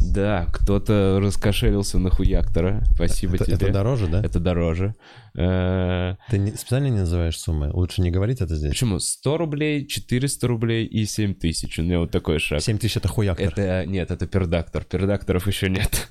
Да, кто-то раскошелился на хуяктора. Спасибо это, тебе. это дороже, да? Это дороже. Э, Ты не- специально не называешь суммы? Лучше не говорить это здесь. Почему? 100 рублей, 400 рублей и 7 тысяч. У меня вот такой шаг. 7 тысяч это хуяктор. Это, нет, это пердактор. Пердакторов еще нет.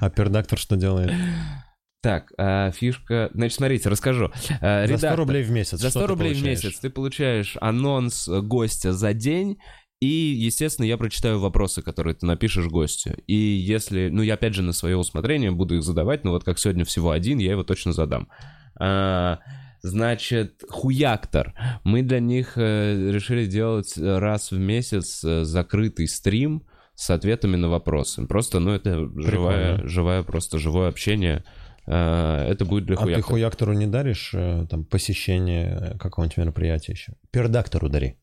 А пердактор что делает? Так, а, фишка... Значит, смотрите, расскажу. А, За 100 редактор. рублей в месяц. За 100 что ты рублей в получаешь? месяц ты получаешь анонс гостя за день, и, естественно, я прочитаю вопросы, которые ты напишешь гостю. И если, ну, я опять же на свое усмотрение буду их задавать, но вот как сегодня всего один, я его точно задам. А, значит, хуяктор. Мы для них э, решили делать раз в месяц э, закрытый стрим с ответами на вопросы. Просто, ну, это живая, Прикольно. живая, просто живое общение. А, это будет для А ты хуяктору не даришь э, там посещение какого-нибудь мероприятия еще? Пердактору дари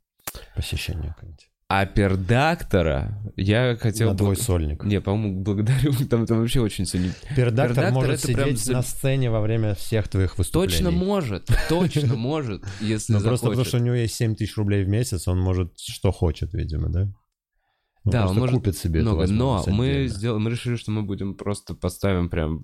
посещение какое-нибудь. А пердактора я хотел... На бы- твой сольник. Не, по-моему, благодарю. Там, там вообще очень не... Пердактор, Пердактор может это прям сидеть за- на сцене во время всех твоих выступлений. Точно может, точно может, если Ну, просто потому, захочет. что у него есть 7 тысяч рублей в месяц, он может что хочет, видимо, да? Он Да, он может купит себе много, но мы, отдельно. сдел... мы решили, что мы будем просто поставим прям...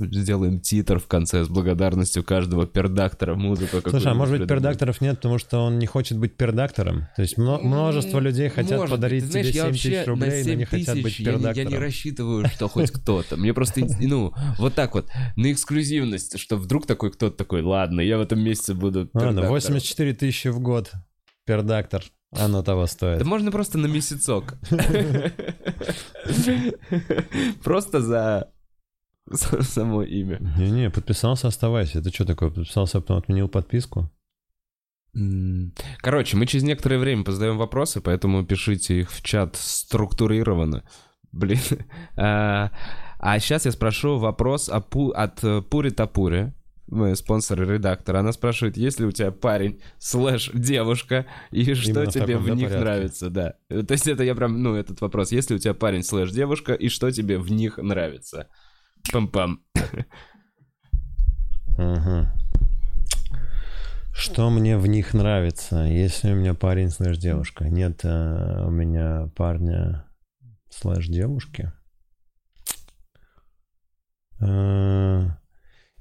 Сделаем титр в конце с благодарностью каждого пердактора, музыку Слушай, а может быть пердакторов нет, потому что он не хочет быть пердактором? То есть мно- множество людей хотят Может подарить знаешь, тебе я 7 вообще тысяч рублей, но 7 не хотят быть тысяч я не- пердактором. Я не рассчитываю, что хоть кто-то. Мне просто, ну, вот так вот, на эксклюзивность, что вдруг такой кто-то такой, ладно, я в этом месяце буду Ладно, пердактором». 84 тысячи в год. Пердактор. Оно того стоит. Да можно просто на месяцок. Просто за само имя. Не-не, подписался, оставайся. Это что такое? Подписался, а потом отменил подписку? Короче, мы через некоторое время позадаем вопросы, поэтому пишите их в чат структурированно. Блин. А, сейчас я спрошу вопрос от э, Пури Тапури. Мы спонсоры редактора. Она спрашивает, есть ли у тебя парень слэш девушка, и что Именно в тебе в да, них порядке? нравится, да. То есть это я прям, ну, этот вопрос. Есть ли у тебя парень слэш девушка, и что тебе в них нравится? Пам-пам. Ага. Что мне в них нравится? Если у меня парень слэш девушка. Нет э, у меня парня слэш девушки. Э,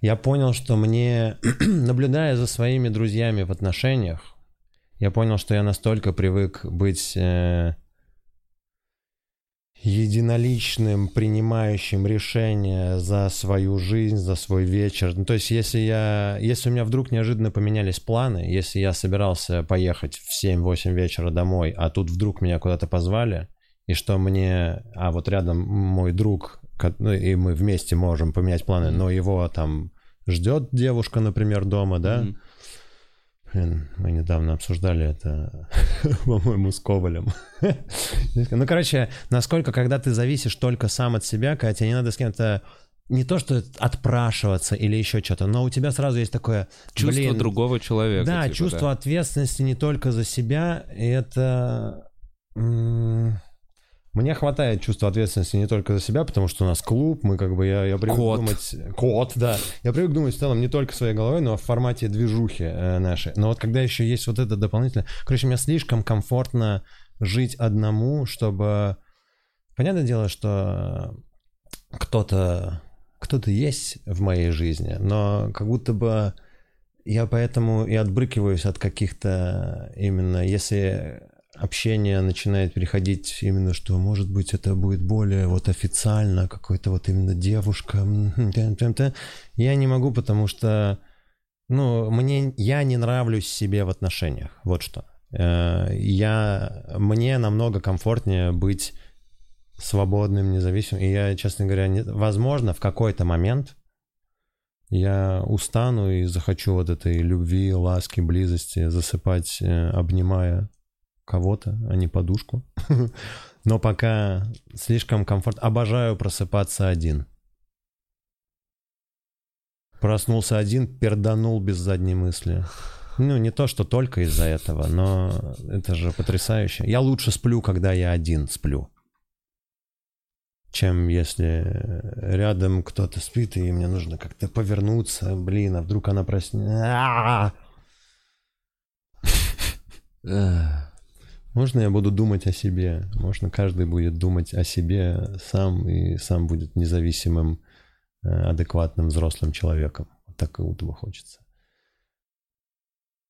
Я понял, что мне, наблюдая за своими друзьями в отношениях, я понял, что я настолько привык быть э, единоличным, принимающим решения за свою жизнь, за свой вечер. Ну, то есть, если я, если у меня вдруг неожиданно поменялись планы, если я собирался поехать в 7-8 вечера домой, а тут вдруг меня куда-то позвали, и что мне, а вот рядом мой друг, ну, и мы вместе можем поменять планы, но его там ждет девушка, например, дома, да? Мгм. Мы недавно обсуждали это, по-моему, с Ковалем. Ну, короче, насколько, когда ты зависишь только сам от себя, когда тебе не надо с кем-то не то, что отпрашиваться или еще что-то, но у тебя сразу есть такое... Чувство блин, другого человека. Да, типа, чувство ответственности не только за себя, и это... м, Мне хватает чувства ответственности не только за себя, потому что у нас клуб, мы как бы, я, я привык Кот. думать... Кот, да. Я привык думать в целом не только своей головой, но в формате движухи э, нашей. Но вот когда еще есть вот это дополнительное... Короче, мне слишком комфортно жить одному, чтобы... Понятное дело, что кто-то кто-то есть в моей жизни, но как будто бы я поэтому и отбрыкиваюсь от каких-то именно, если общение начинает переходить именно, что, может быть, это будет более вот официально, какой-то вот именно девушка, м, тем-тем-тем. я не могу, потому что, ну, мне, я не нравлюсь себе в отношениях, вот что. Э, Я, мне намного комфортнее быть свободным, независимым. И я, честно говоря, не... возможно, в какой-то момент я устану и захочу вот этой любви, ласки, близости засыпать, э, обнимая кого-то, а не подушку. Но пока слишком комфортно. Обожаю просыпаться один. Проснулся один, перданул без задней мысли. Ну, не то, что только из-за этого, но это же потрясающе. Я лучше сплю, когда я один сплю чем если рядом кто-то спит, и мне нужно как-то повернуться, блин, а вдруг она проснется. Можно я буду думать о себе? Можно каждый будет думать о себе сам и сам будет независимым, э, адекватным взрослым человеком. Вот так и Утова хочется.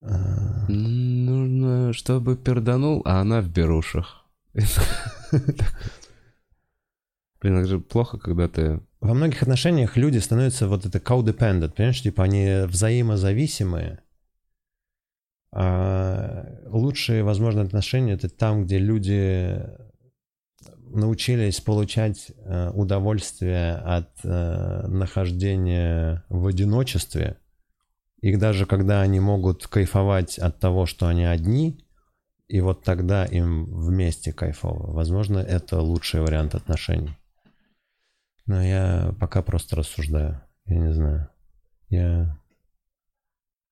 А, Нужно, чтобы перданул, а она в берушах. Блин, это же плохо, когда ты... Во многих отношениях люди становятся вот это codependent, понимаешь, типа они взаимозависимые. А лучшие, возможно, отношения это там, где люди научились получать э, удовольствие от э, нахождения в одиночестве. И даже когда они могут кайфовать от того, что они одни, и вот тогда им вместе кайфово. Возможно, это лучший вариант отношений. Но я пока просто рассуждаю. Я не знаю. Я...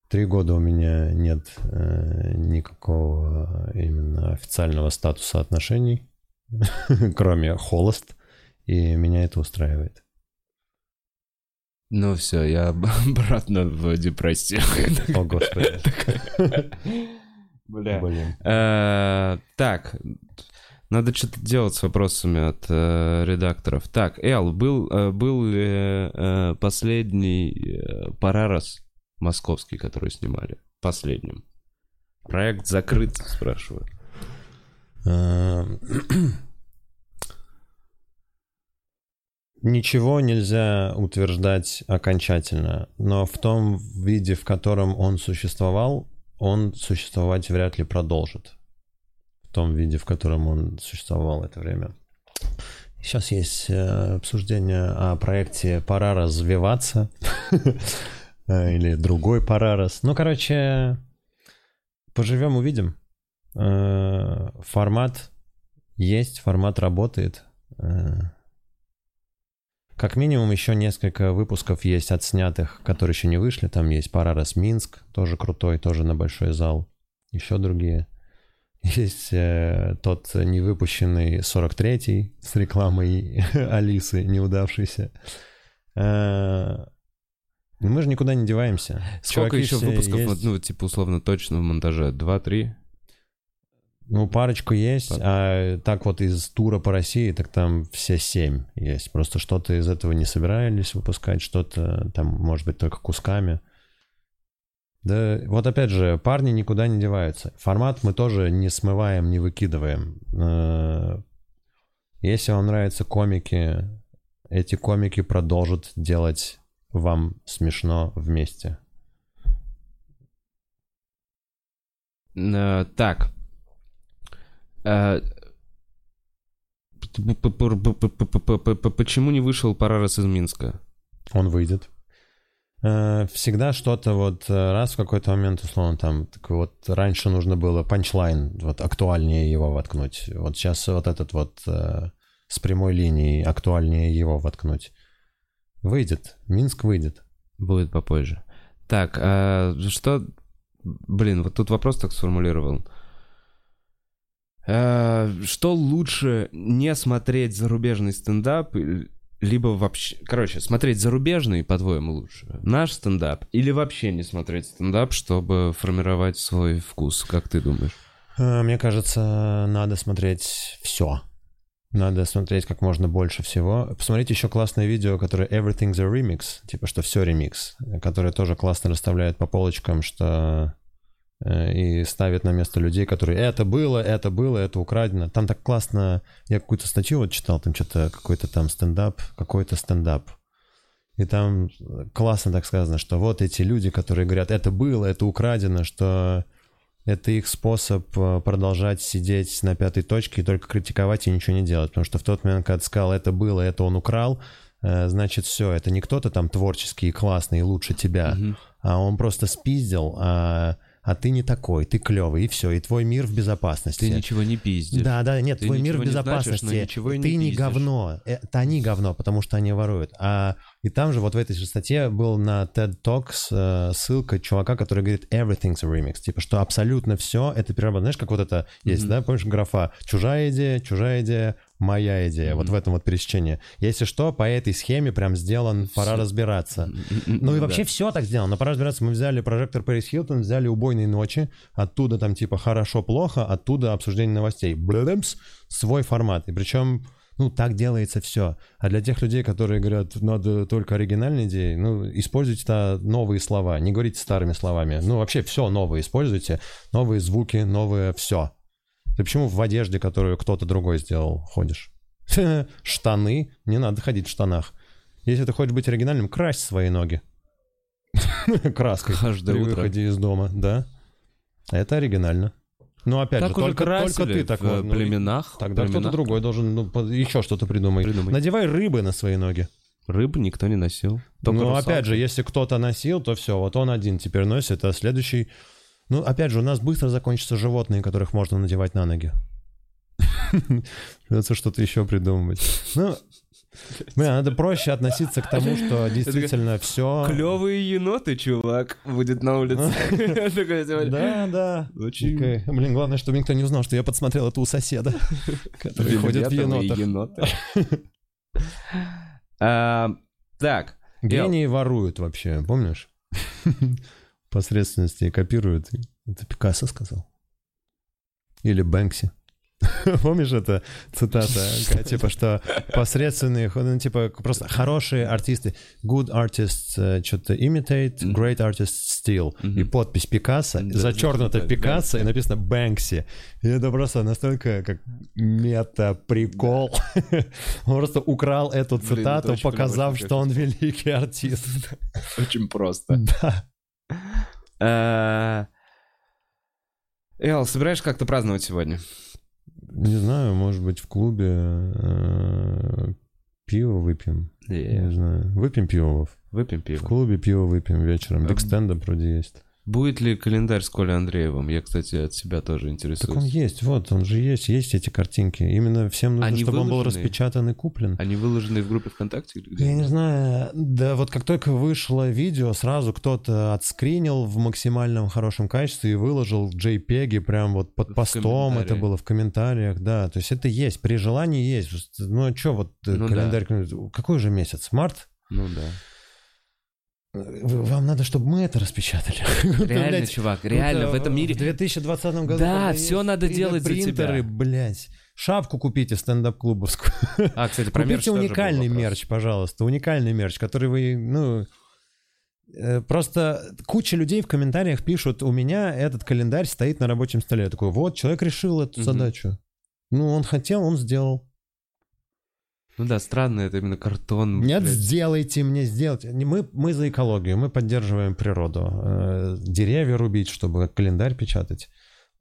Три года у меня нет э, никакого именно официального статуса отношений, кроме холост, и меня это устраивает. Ну все, я обратно в депрессию. О, Господи. Бля. Э, Так, надо что-то делать с вопросами от э, редакторов. Так, Эл, был, э, был ли э, последний э, Парарас московский, который снимали? Последним. Проект закрыт, спрашиваю. Э, Ничего нельзя утверждать окончательно, но в том виде, в котором он существовал, он существовать вряд ли продолжит. В том виде, в котором он существовал это время. Сейчас есть э, обсуждение о проекте «Пора развиваться» или другой «Парарас». Ну, короче, поживем, увидим. Э, Формат есть, формат работает. Э, Как минимум еще несколько выпусков есть отснятых, которые еще не вышли. Там есть Парарас Минск, тоже крутой, тоже на большой зал. Еще другие. Есть э, тот невыпущенный 43-й с рекламой Алисы, неудавшийся. Э, мы же никуда не деваемся. Сколько Чуваки еще выпусков, есть. ну, типа, условно, точно в монтаже? Два-три? Ну, парочку есть, Пар- а так вот из тура по России, так там все семь есть. Просто что-то из этого не собирались выпускать, что-то там, может быть, только кусками. Да, вот опять же, парни никуда не деваются. Формат мы тоже не смываем, не выкидываем. Э, Если вам нравятся комики, эти комики продолжат делать вам смешно вместе. Так. Почему не вышел Парарес из Минска? Он выйдет. Всегда что-то вот раз в какой-то момент, условно, там, так вот раньше нужно было панчлайн, вот актуальнее его воткнуть. Вот сейчас вот этот вот с прямой линией актуальнее его воткнуть. Выйдет. Минск выйдет. Будет попозже. Так, а что... Блин, вот тут вопрос так сформулировал. А, Что лучше не смотреть зарубежный стендап, либо вообще... Короче, смотреть зарубежный, по-твоему, лучше? Наш стендап? Или вообще не смотреть стендап, чтобы формировать свой вкус? Как ты думаешь? Э, Мне кажется, надо смотреть все. Надо смотреть как можно больше всего. Посмотрите еще классное видео, которое Everything's a Remix, типа что все ремикс, которое тоже классно расставляет по полочкам, что э, и ставит на место людей, которые это было, это было, это украдено. Там так классно, я какую-то статью вот читал, там что-то какой-то там стендап, какой-то стендап. И там классно так сказано, что вот эти люди, которые говорят, это было, это украдено, что это их способ э, продолжать сидеть на пятой точке и только критиковать и ничего не делать. Потому что в тот момент, когда ты сказал, это было, это он украл, э, значит, все, это не кто-то там творческий и классный лучше тебя, Мгм. а он просто спиздил, а, а ты не такой, ты клевый, и все, и твой мир в безопасности. Ты ничего не пиздишь. Да, да, нет, Ты твой мир в ничего не значишь, безопасности. ничего и не ты не пиздишь. говно. Это они говно, потому что они воруют. А и там же вот в этой же статье был на TED Talks э, ссылка чувака, который говорит everything's a remix. Типа, что абсолютно все это переработано. Знаешь, как вот это есть, Мгм. да? Помнишь графа? Чужая идея, чужая идея, моя идея, вот Мгм. в этом вот пересечении. Если что, по этой схеме прям сделан, пора Всё. разбираться. Ну и вообще все так сделано. Но пора разбираться. Мы взяли прожектор Пэрис Хилтон, взяли «Убойные ночи», оттуда там типа «Хорошо-плохо», оттуда обсуждение новостей. Блэдэмс, свой формат. И причем, ну, так делается все. А для тех людей, которые говорят, надо только оригинальные идеи, ну, используйте -то новые слова, не говорите старыми словами. Ну, вообще все новое используйте, новые звуки, новое все. Ты почему в одежде, которую кто-то другой сделал, ходишь? Штаны. Не надо ходить в штанах. Если ты хочешь быть оригинальным, крась свои ноги. Краской. Каждое при утро. выходе из дома, да. Это оригинально. Ну, опять Так же, только, только ты так в э, ну, племенах. Тогда кто-то другой должен ну, еще что-то придумать. придумать. Надевай рыбы на свои ноги. Рыбу никто не носил. Только ну, русалки. опять же, если кто-то носил, то все, вот он один теперь носит, а следующий... Ну, опять же, у нас быстро закончатся животные, которых можно надевать на ноги. Придется что-то еще придумывать. Ну, блин, надо проще относиться к тому, что действительно все... Клевые еноты, чувак, будет на улице. Сегодня. Да, да. Очень. Блин, главное, чтобы никто не узнал, что я подсмотрел это у соседа, который ходит в енотах. А, Так, Гении воруют вообще, помнишь? Посредственности копируют. Это Пикассо сказал. Или Бэнкси. Помнишь это цитата? Типа, что посредственные, ну, типа, просто хорошие артисты. Good artists э, что-то imitate, great artists steal. И подпись Пикассо, да, Пикассо и написано Бэнкси. И это просто настолько как мета-прикол. Он просто украл эту цитату, показав, что он великий артист. очень просто. Да. А, Эл, собираешь как-то праздновать сегодня? Не знаю, может быть, в клубе э, пиво выпьем. Не знаю. Выпьем пиво. Выпьем В пиво. клубе пиво выпьем вечером. Биг стендап вроде есть. Будет ли календарь с Колей Андреевым? Я, кстати, от себя тоже Так он интересуюсь. есть, вот, он же есть, есть эти картинки. Именно всем нужно, Они чтобы он был выложены? распечатан и куплен. Они выложены в группе ВКонтакте? или где? Я не знаю, да вот как только вышло видео, сразу кто-то отскринил в максимальном хорошем качестве и выложил в JPEG прям вот под В постом, это было в комментариях, да, то есть это есть, при желании есть. Ну а что вот э, Ну календарь, какой же месяц, март? Ну да. Вам надо, чтобы мы это распечатали. Реально, Блядь, чувак, реально, это в этом мире... В 2020 году... Да, есть надо делать за 3D-принтеры, тебя. блядь. Шапку купите стендап-клубовскую. А, кстати, про мерч Купите был уникальный мерч, пожалуйста. Уникальный мерч, который вы, ну... э, Просто куча людей в комментариях пишут, у меня этот календарь стоит на рабочем столе. Я такой, вот, человек решил эту задачу. Ну, он хотел, он сделал. Ну да, странно, это именно картон. Нет, блядь. сделайте мне, сделайте. Мы, мы за экологию, мы поддерживаем природу. Э, Деревья рубить, чтобы календарь печатать.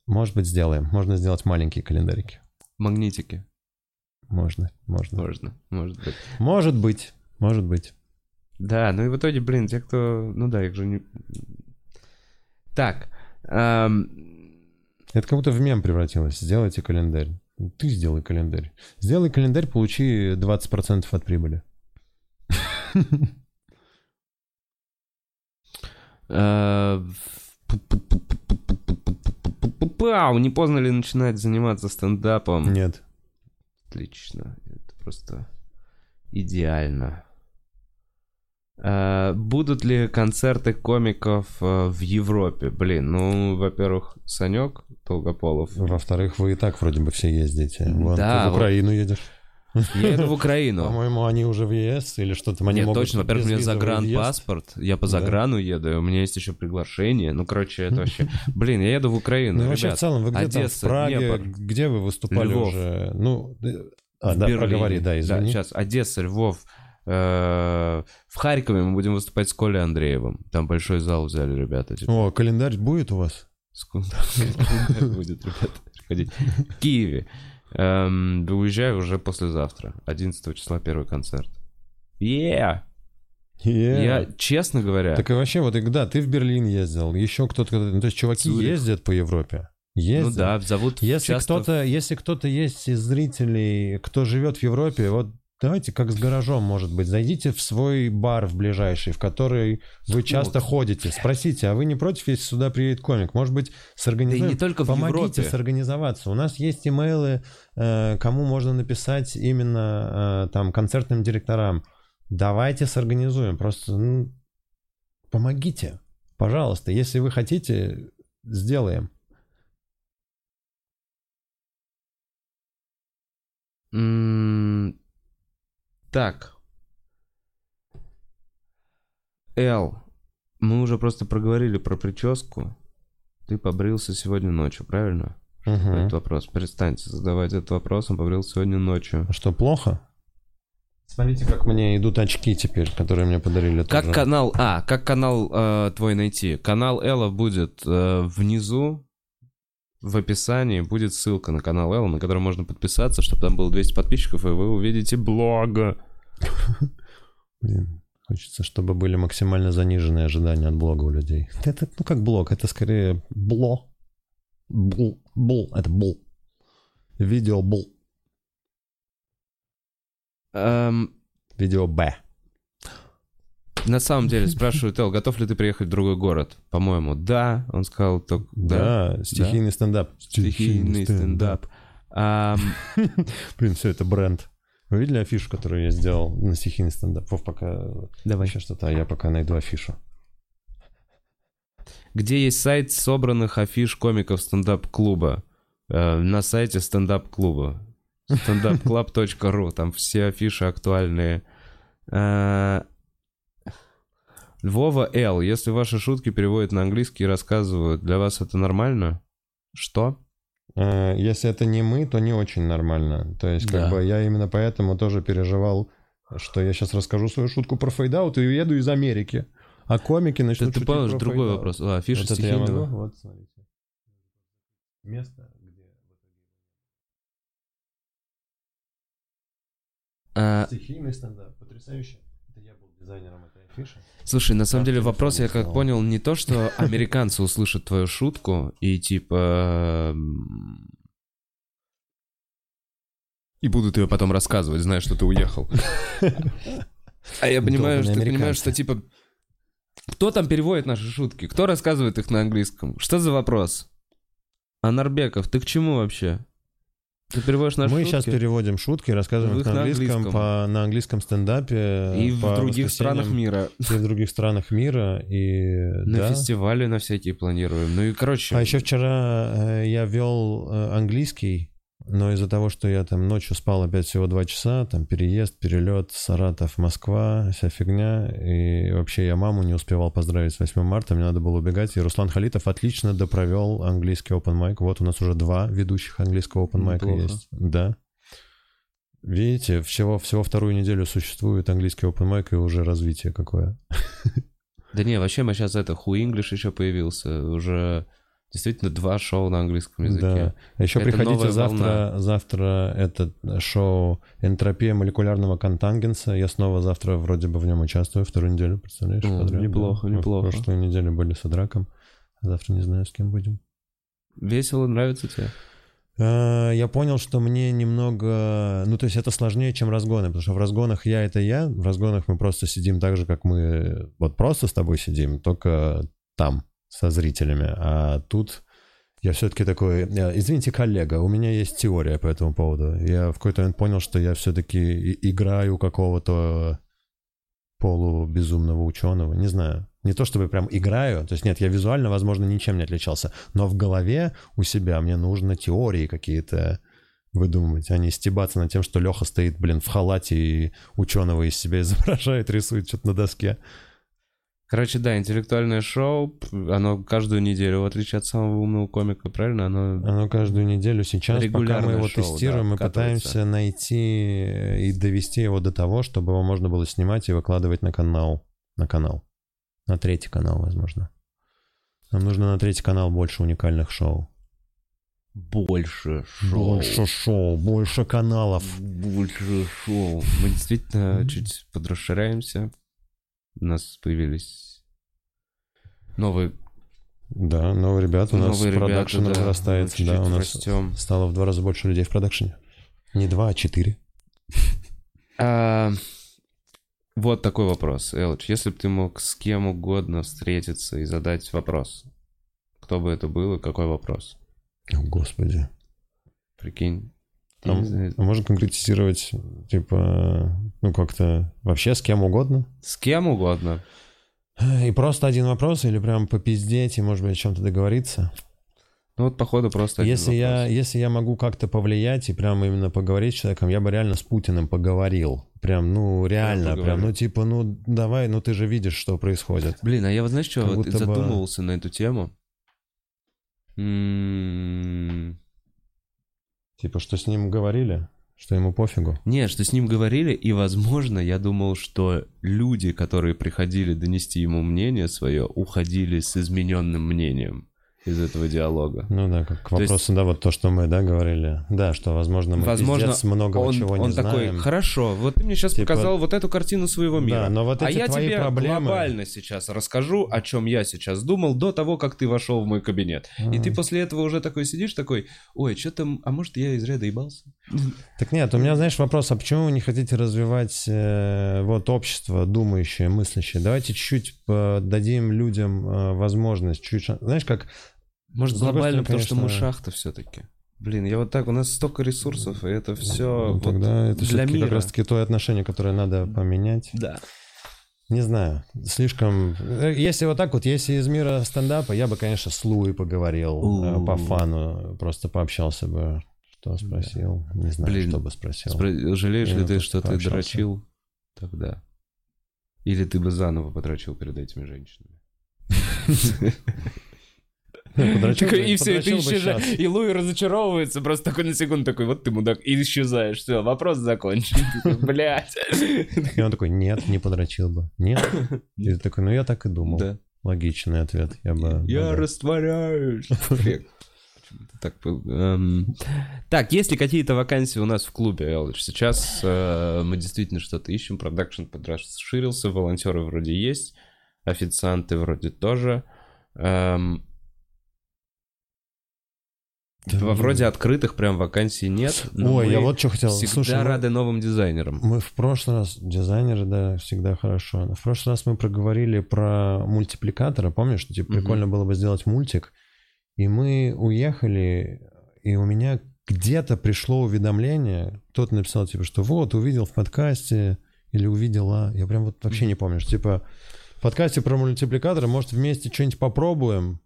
Может быть, сделаем. Можно сделать маленькие календарики. Магнитики. Можно, можно. Можно, может быть. Может быть, может быть. Да, ну и в итоге, блин, те, кто... Ну да, их же не... Так. эм, Это как будто в мем превратилось. Сделайте календарь. Ты сделай календарь. Сделай календарь, получи 20% от прибыли. Пау, не поздно ли начинать заниматься стендапом? Нет. Отлично. Это просто идеально. А, будут ли концерты комиков э, в Европе? Блин, ну, во-первых, Санек Долгополов. Во-вторых, вы и так вроде бы все ездите. Вон, Да, ты в вот. Украину едешь. Я еду в Украину. По-моему, они уже в ЕС или что-то. Они Нет, могут точно. Во-первых, у меня загранпаспорт. Я по Да. заграну еду, и у меня есть еще приглашение. Ну, короче, это вообще... Блин, я еду в Украину, Ну, и вообще, в ребят. целом, вы где там, в Одесса, Праге, Днепр, где вы выступали Львов. уже? Ну, э, а, да, Берлине. проговори, да, извини. сейчас Одесса, Львов. Э, В Харькове мы будем выступать с Колей Андреевым. Там большой зал взяли ребята. типа. О, календарь будет у вас? Сколько будет, ребята, приходить. В Киеве. Эм, Уезжаю уже послезавтра. 11 числа первый концерт. Yeah! Е. Я, честно говоря, Так и вообще, вот да, ты в Берлин ездил, еще кто-то, ну, то есть чуваки Цюрих. ездят по Европе. ну Ездят. да, зовут Если часто... кто-то, если кто-то есть из зрителей, кто живет в Европе, вот давайте как с гаражом, может быть, зайдите в свой бар в ближайший, в который вы часто ходите. Спросите, а вы не против, если сюда приедет комик? Может быть, сорганизуем? Да и не только в Помогите Европе. сорганизоваться. У нас есть имейлы, э, кому можно написать именно э, там концертным директорам. Давайте сорганизуем. Просто ну, помогите, пожалуйста. Если вы хотите, сделаем. М, Так. Эл, мы уже просто проговорили про прическу. Ты побрился сегодня ночью, правильно? Мгм. Этот вопрос. Перестаньте задавать этот вопрос. Он побрился сегодня ночью. А Что, плохо? Смотрите, как мне идут очки теперь, которые мне подарили. Как тоже. канал... А, как канал э, твой найти? Канал Элла будет э, внизу. В описании будет ссылка на канал Элла, на который можно подписаться, чтобы там было 200 подписчиков, и вы увидите блог. Блин, хочется, чтобы были максимально заниженные ожидания от блога у людей. Это, ну, как блог, это скорее бло. Бл, бл, это бл. Видео бл. Эм, Видео Б. на самом деле спрашивают, Эл, готов ли ты приехать в другой город? По-моему, да. Он сказал, только да. Да, стихийный стендап. Стихийный стендап. Ам, Блин, все, это бренд. Вы видели афишу, которую я сделал на стихийный стендап? Вов, пока Давай. еще что-то, а я пока найду афишу. Где есть сайт собранных афиш комиков стендап-клуба? Э, на сайте стендап-клуба. standupclub.ru. Там все афиши актуальные. Э, Вова Л. Если ваши шутки переводят на английский и рассказывают, для вас это нормально? Что? Э, Если это не мы, то не очень нормально. То есть, как Да. бы я именно поэтому тоже переживал, что я сейчас расскажу свою шутку про fade out и уеду из Америки. А комики Ты, начнут ты шутить помнишь, другой fade out. вопрос. А, афиша Вот стихийного? могу? Вот, смотрите. Место, где... А, Стихийный стендап. Потрясающе. Это я был дизайнером афиши. Слушай, на самом деле вопрос, я как понял, не то, что американцы услышат твою шутку и типа... м, И будут ее потом рассказывать, зная, что ты уехал. А я понимаю, что понимаешь, что типа... Кто там переводит наши шутки? Кто рассказывает их на английском? Что за вопрос? Анарбеков, ты к чему вообще? Ты переводишь наши Мы шутки? сейчас переводим шутки, рассказываем их на на английском, английском. по, на английском стендапе. И в других странах мира. И в других странах мира. И, На да. фестивали на всякие планируем. Ну и, короче... А еще вчера э, я вел э, английский, но из-за того, что я там ночью спал опять всего два часа, там переезд, перелет, Саратов, Москва, вся фигня, и вообще я маму не успевал поздравить с 8 марта, мне надо было убегать, и Руслан Халитов отлично допровел английский open mic. Вот у нас уже два ведущих английского open mic Неплохо. есть. Да. Видите, всего, всего вторую неделю существует английский open mic, и уже развитие какое. Да не, вообще мы сейчас это, Who English еще появился. Уже действительно два шоу на английском языке. Да. Еще Это приходите завтра. Завтра это шоу «Энтропия молекулярного контангенса». Я снова завтра вроде бы в нем участвую вторую неделю, представляешь? О, подряд, неплохо, да. Мы неплохо. В прошлую неделю были с Адраком. а Завтра не знаю, с кем будем. Весело, нравится тебе? А, Я понял, что мне немного... Ну, то есть это сложнее, чем разгоны, потому что в разгонах я — это я, в разгонах мы просто сидим так же, как мы вот просто с тобой сидим, только там, со зрителями. А тут я все-таки такой... э, Извините, коллега, у меня есть теория по этому поводу. Я в какой-то момент понял, что я все-таки играю какого-то полубезумного ученого, не знаю. Не то чтобы прям играю, то есть нет, я визуально, возможно, ничем не отличался, но в голове у себя мне нужно теории какие-то выдумывать, а не стебаться над тем, что Леха стоит, блин, в халате и ученого из себя изображает, рисует что-то на доске. Короче, да, интеллектуальное шоу, оно каждую неделю, в отличие от самого умного комика, правильно? Оно... Оно каждую неделю сейчас, пока мы его шоу, тестируем, да, мы вкатывается. пытаемся найти и довести его до того, чтобы его можно было снимать и выкладывать на канал. На канал. На третий канал, возможно. Нам нужно на третий канал больше уникальных шоу. Больше Больше шоу, больше каналов. Больше шоу. Мы действительно чуть подрасширяемся. У нас появились новые, Да, новые ребята, у нас новые ребята, продакшн да, разрастается. мы Да, у нас растем. стало в два раза больше людей в продакшене. Не два, а четыре. А, вот такой вопрос, Элч. Если бы ты мог с кем угодно встретиться и задать вопрос, кто бы это был и какой вопрос? О, господи. Прикинь. А, а можно конкретизировать, типа, ну как-то вообще с кем угодно? С кем угодно. И просто один вопрос или прям попиздеть и, может быть, о чем-то договориться? Ну вот, походу, просто Если я, если я могу как-то повлиять и прям именно поговорить с человеком, я бы реально с Путиным поговорил. Прям, ну, реально, прям, ну, типа, ну, давай, ну, ты же видишь, что происходит. Блин, а я вот знаешь, что Как вот будто бы- задумывался на эту тему? М, Типа, что с ним говорили, что ему пофигу. Не, что с ним говорили, и, возможно, я думал, что люди, которые приходили донести ему мнение свое, уходили с измененным мнением из этого диалога. Ну да, как к То есть- вопросу, да, вот то, что мы, да, говорили. Да, что, возможно, мы Возможно, пиздец многого он, чего не он такой, знаем. хорошо, вот ты мне сейчас Типа- показал вот эту картину своего мира. Да, но вот а эти я твои тебе проблемы- глобально сейчас расскажу, о чем я сейчас думал до того, как ты вошел в мой кабинет. И А. ты после этого уже такой сидишь, такой, ой, что-то, а может я из ряда ебался? Так нет, у меня, знаешь, вопрос, а почему вы не хотите развивать э, вот общество думающее, мыслящее? Давайте чуть-чуть дадим людям э, возможность, чуть, знаешь, как Может, глобально, потому что мы конечно- шахта все-таки. Блин, я вот так, у нас столько ресурсов, и это все ну, тогда это для мира. как раз-таки то отношение, которое надо поменять. Да. Не знаю, слишком... э, Если вот так вот, если из мира стендапа, я бы, конечно, с Луи поговорил э, по фану, просто пообщался бы, что спросил, не знаю, Блин, что бы спросил. Спро- Жалеешь Я ли ты, что ты пообщался. дрочил тогда? Или ты бы заново подрочил перед этими женщинами? Ну, подрочил бы- Такой, и все, ты исчезаешь. И Луи разочаровывается, просто такой на секунду такой, вот ты мудак, и исчезаешь. Все, вопрос закончен. Блять. И он такой, нет, не подрочил бы. Нет. И ты такой, ну я так и думал. Логичный ответ. Я бы... Я растворяюсь. Так. Эм, так, есть ли какие-то вакансии у нас в клубе, Элвиш? Сейчас э, мы действительно что-то ищем, продакшн подрасширился, волонтеры вроде есть, официанты вроде тоже. Эм, во- вроде открытых прям вакансий нет. но Ой, мы я вот что хотел. всегда Слушай, мы- рады новым дизайнерам. Мы в прошлый раз, дизайнеры, да, всегда хорошо. В прошлый раз мы проговорили про мультипликатора, помнишь, что типа Мгм. прикольно было бы сделать мультик. И мы уехали, и у меня где-то пришло уведомление, кто-то написал, типа, что вот, увидел в подкасте, или увидела, я прям вот вообще не помню, что, типа, в подкасте про мультипликатора, может, вместе что-нибудь попробуем.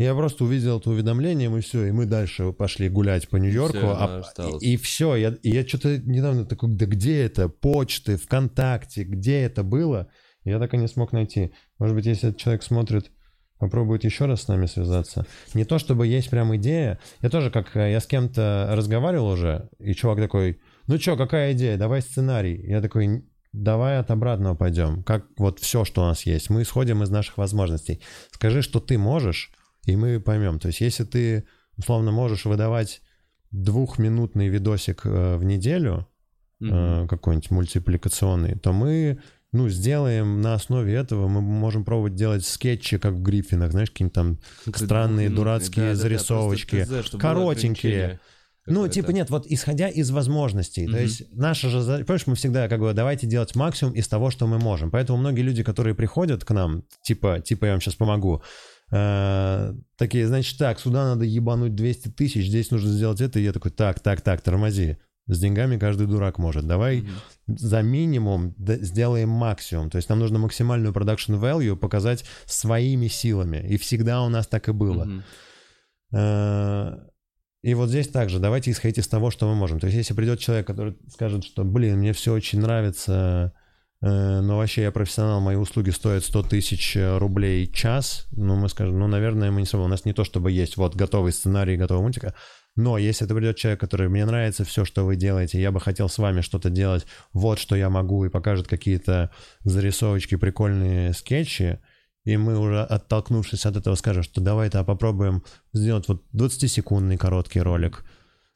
Я просто увидел это уведомление, и все, и мы дальше пошли гулять по Нью-Йорку, всё, а- осталось. и, все. Я, и я что-то недавно такой, да где это? Почты, ВКонтакте, где это было? Я так и не смог найти. Может быть, если этот человек смотрит, попробует еще раз с нами связаться. Не то, чтобы есть прям идея. Я тоже, как э, я с кем-то разговаривал уже, и чувак такой, ну что, какая идея? Давай сценарий. Я такой, давай от обратного пойдем. Как вот все, что у нас есть. Мы исходим из наших возможностей. Скажи, что ты можешь, и мы поймем. То есть, если ты, условно, можешь выдавать двухминутный видосик э, в неделю, э, какой-нибудь мультипликационный, то мы, ну, сделаем на основе этого, мы можем пробовать делать скетчи, как в Гриффинах, знаешь, какие-нибудь там странные, дурацкие зарисовочки, ТЗ, коротенькие. Ну, типа, нет, вот исходя из возможностей. То есть наша же... Понимаешь, мы всегда как бы давайте делать максимум из того, что мы можем. Поэтому многие люди, которые приходят к нам, типа, типа я вам сейчас помогу, э, такие, значит, так, сюда надо ебануть 200 тысяч, здесь нужно сделать это. И я такой, так, так, так, тормози. С деньгами каждый дурак может. Давай за минимум сделаем максимум. То есть нам нужно максимальную production value показать своими силами. И всегда у нас так и было. Э, И вот здесь также давайте исходить из того, что мы можем. То есть если придет человек, который скажет, что, блин, мне все очень нравится, но вообще я профессионал, мои услуги стоят 100 тысяч э, рублей час, ну мы скажем, ну, наверное, мы не сможем. У нас не то, чтобы есть вот готовый сценарий, готовый мультика, но если это придет человек, который, мне нравится все, что вы делаете, я бы хотел с вами что-то делать, вот что я могу, и покажет какие-то зарисовочки, прикольные скетчи, и мы уже оттолкнувшись от этого скажем, что давай-то попробуем сделать вот 20-секундный короткий ролик,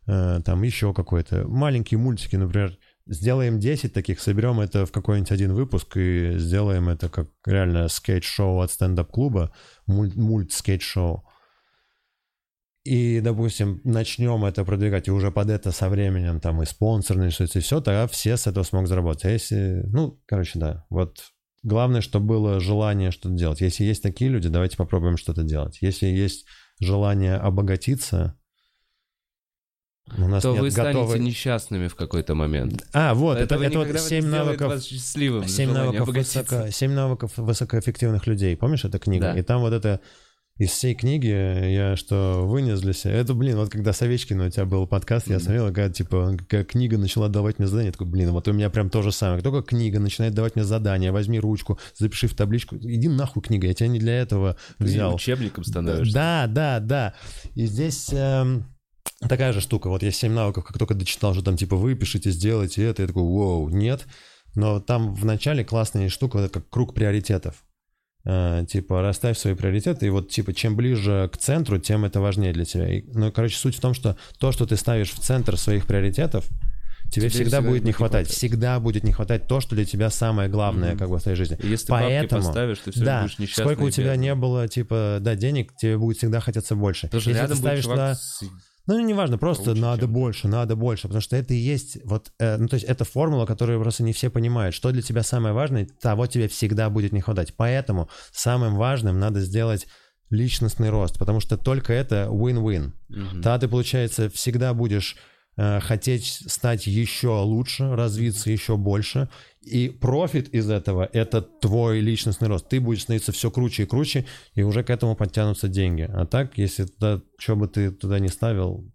э, там еще какой-то, маленькие мультики, например, сделаем 10 таких, соберем это в какой-нибудь один выпуск и сделаем это как реально скетч-шоу от стендап-клуба, мульт- мульт-скетч-шоу. и, допустим, начнем это продвигать, и уже под это со временем там и спонсорные что и все, тогда все с этого смогут заработать. А если, ну, короче, да, вот главное, чтобы было желание что-то делать. Если есть такие люди, давайте попробуем что-то делать. Если есть желание обогатиться, у нас то нет вы станете готовой... несчастными в какой-то момент. А, вот, это, это, это вот 7 навыков, счастливым 7 навыков, высоко, 7 навыков высокоэффективных людей. Помнишь, эта книга? Да. И там вот это из всей книги я что вынес для себя. Это, блин, вот когда с Овечкиным у тебя был подкаст, я смотрел, когда, типа, как книга начала давать мне задание, я такой, блин, вот у меня прям то же самое. Только книга начинает давать мне задание, возьми ручку, запиши в табличку, иди нахуй книга, я тебя не для этого взял. Ты учебником становишься. Да, да, да. И здесь... Эм, такая же штука. Вот я 7 навыков, как только дочитал, что там типа выпишите, сделайте это, я такой, вау, нет. Но там в начале классная штука, вот как круг приоритетов. Uh, типа, расставь свои приоритеты, и вот, типа, чем ближе к центру, тем это важнее для тебя. И, ну, короче, суть в том, что то, что ты ставишь в центр своих приоритетов, тебе, тебе всегда, всегда будет не хватать. хватать. Всегда будет не хватать то, что для тебя самое главное, mm-hmm. как бы, в твоей жизни. И если Поэтому, ты поставишь, ты все да, будешь несчастный. Сколько у тебя не было, типа, да, денег, тебе будет всегда хотеться больше. Потому если ты ставишь туда... С ну, неважно, просто Лучше, надо чем... больше, надо больше, потому что это и есть вот, э, ну, то есть это формула, которую просто не все понимают. Что для тебя самое важное, того тебе всегда будет не хватать. Поэтому самым важным надо сделать личностный рост, потому что только это win-win. Угу. Тогда ты, получается, всегда будешь Э, хотеть стать еще лучше, развиться еще больше. И профит из этого — это твой личностный рост. Ты будешь становиться все круче и круче, и уже к этому подтянутся деньги. А так, если туда, что бы ты туда не ставил...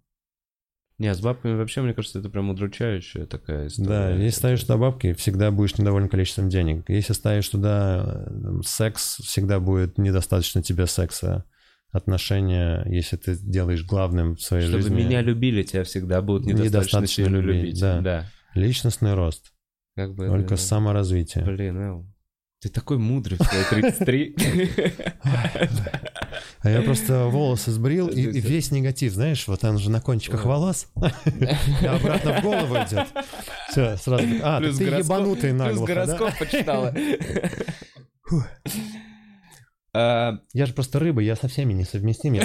Не, с бабками вообще, мне кажется, это прям удручающая такая история. Да, если ставишь туда бабки, всегда будешь недоволен количеством денег. Если ставишь туда э, секс, всегда будет недостаточно тебе секса отношения, если ты делаешь главным в своей Чтобы жизни. Чтобы меня любили, тебя всегда будут недостаточно, недостаточно сильно любить. любить. Да. да. Личностный рост. Как бы Только это... саморазвитие. Блин, Эл, ты такой мудрый в свои 33. А я просто волосы сбрил, и, весь негатив, знаешь, вот он же на кончиках волос, и обратно в голову идет. Все, сразу. А, ты ебанутый наглухо, Плюс гороскоп почитала. А, я же просто рыба, я со всеми несовместим.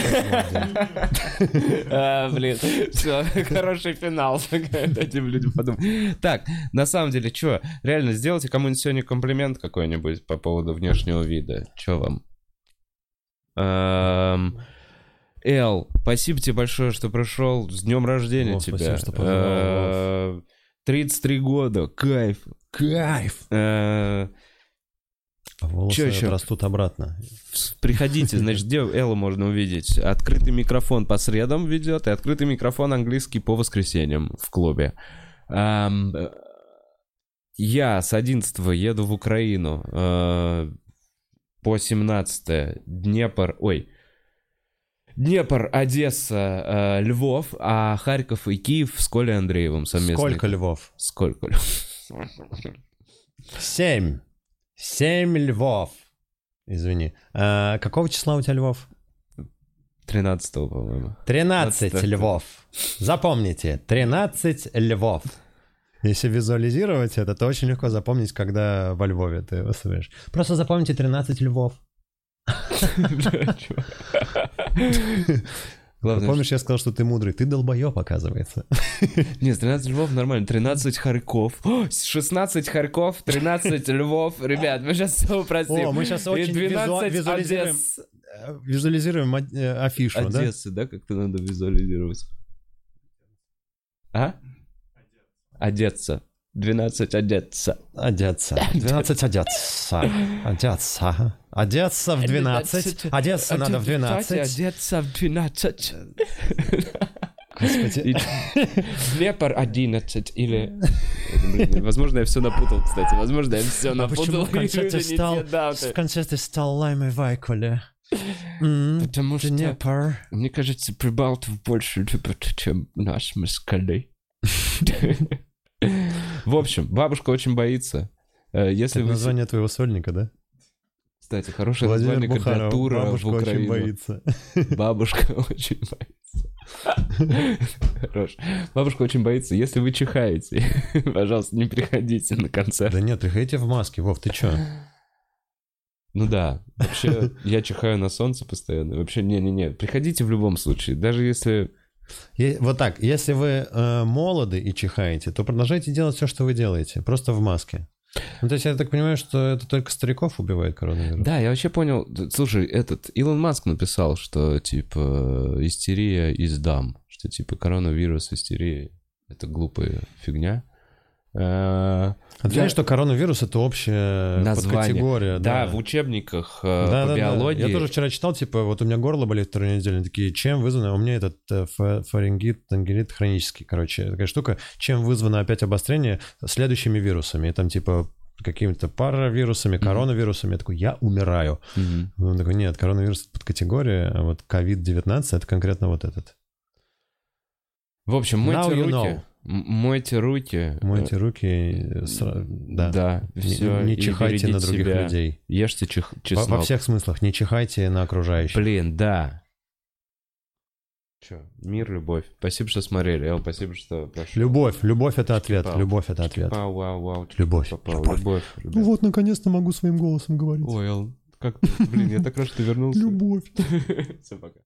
А, блин, все, хороший финал. Этим людям подумать. Так, на самом деле, что, реально, сделайте кому-нибудь сегодня комплимент какой-нибудь по поводу внешнего вида. Что вам? Эл, спасибо тебе большое, что пришел. С днем рождения тебя. Спасибо, что 33 года, кайф. Кайф. А волосы Что еще? растут обратно. Приходите, значит, где Эллу можно увидеть? Открытый микрофон по средам ведет и открытый микрофон английский по воскресеньям в клубе. Um, я с 11 еду в Украину. Uh, по 17 Днепр... Ой, Днепр, Одесса, э, Львов, а Харьков и Киев с Колей Андреевым совместно. Сколько Львов? Сколько? Семь. Семь львов. Извини. А, какого числа у тебя львов? 13 по-моему. 13 львов. Запомните, 13 львов. Если визуализировать это, то очень легко запомнить, когда во Львове ты выступаешь. Просто запомните 13 львов. Главное, Помнишь, я сказал, что ты мудрый? Ты долбоеб, оказывается. Нет, 13 львов нормально. 13 Харьков. 16 Харьков, 13 львов. Ребят, мы сейчас все упростим. О, мы сейчас очень визуализируем, э, визуализируем э, афишу, Одессы, да? Одессы, да? Как-то надо визуализировать. А? Одеться. 12 одеться. Одеться. 12 одеться. Одеться. Одеться в 12. Одеться надо в 12. Одеться в 12. Господи. Днепр 11 или... возможно, я все напутал, кстати. Возможно, я все а напутал. почему в конце ты стал... В конце ты стал Лаймой Вайкуле? Потому что... Днепр. Мне кажется, прибалтов больше любят, чем наш москалей. В общем, бабушка очень боится. Э, если Это вы... название твоего сольника, да? Кстати, хорошее Владимир Бухаров. кандидатура Бабушка в Украину. очень боится. Бабушка очень боится. Хорош. Бабушка очень боится. Если вы чихаете, пожалуйста, не приходите на концерт. Да нет, приходите в маске. Вов, ты чё? Ну да, вообще я чихаю на солнце постоянно. Вообще, не-не-не, приходите в любом случае, даже если... Вот так, если вы э, молоды и чихаете, то продолжайте делать все, что вы делаете, просто в маске. Ну, то есть я так понимаю, что это только стариков убивает коронавирус. Да, я вообще понял. Слушай, этот Илон Маск написал, что типа истерия из дам, что типа коронавирус истерия. Это глупая фигня. А ты знаешь, что коронавирус это общая Название. подкатегория? Да, в учебниках э, Да, по да, да. биологии. Я тоже вчера читал, типа, вот у меня горло болит вторую неделю, такие, чем вызвано? У меня этот э, фа- фарингит, тангелит хронический, короче, такая штука. Чем вызвано опять обострение? Следующими вирусами. И там, типа, какими-то паравирусами, коронавирусами. Я такой, я умираю. Мгм. Он такой, нет, коронавирус это подкатегория, а вот COVID-19 это конкретно вот этот. В общем, мойте Now you руки. know. Мойте руки. Мойте руки, э, сра- Э, да. Да, Не- все. не, чихайте на других людей. Ешьте чих- Во, чеснок. во всех смыслах, не чихайте на окружающих. Блин, да. Че, мир, любовь. Спасибо, что смотрели. Эл, спасибо, что прошел. Любовь, любовь это ответ, Чики-пау. любовь это ответ. Пау, вау, вау. Любовь, любовь. Любовь. Ну вот, наконец-то могу своим голосом говорить. Ой, Эл, как ты? Блин, я так рад, что ты вернулся. Любовь. Все, пока.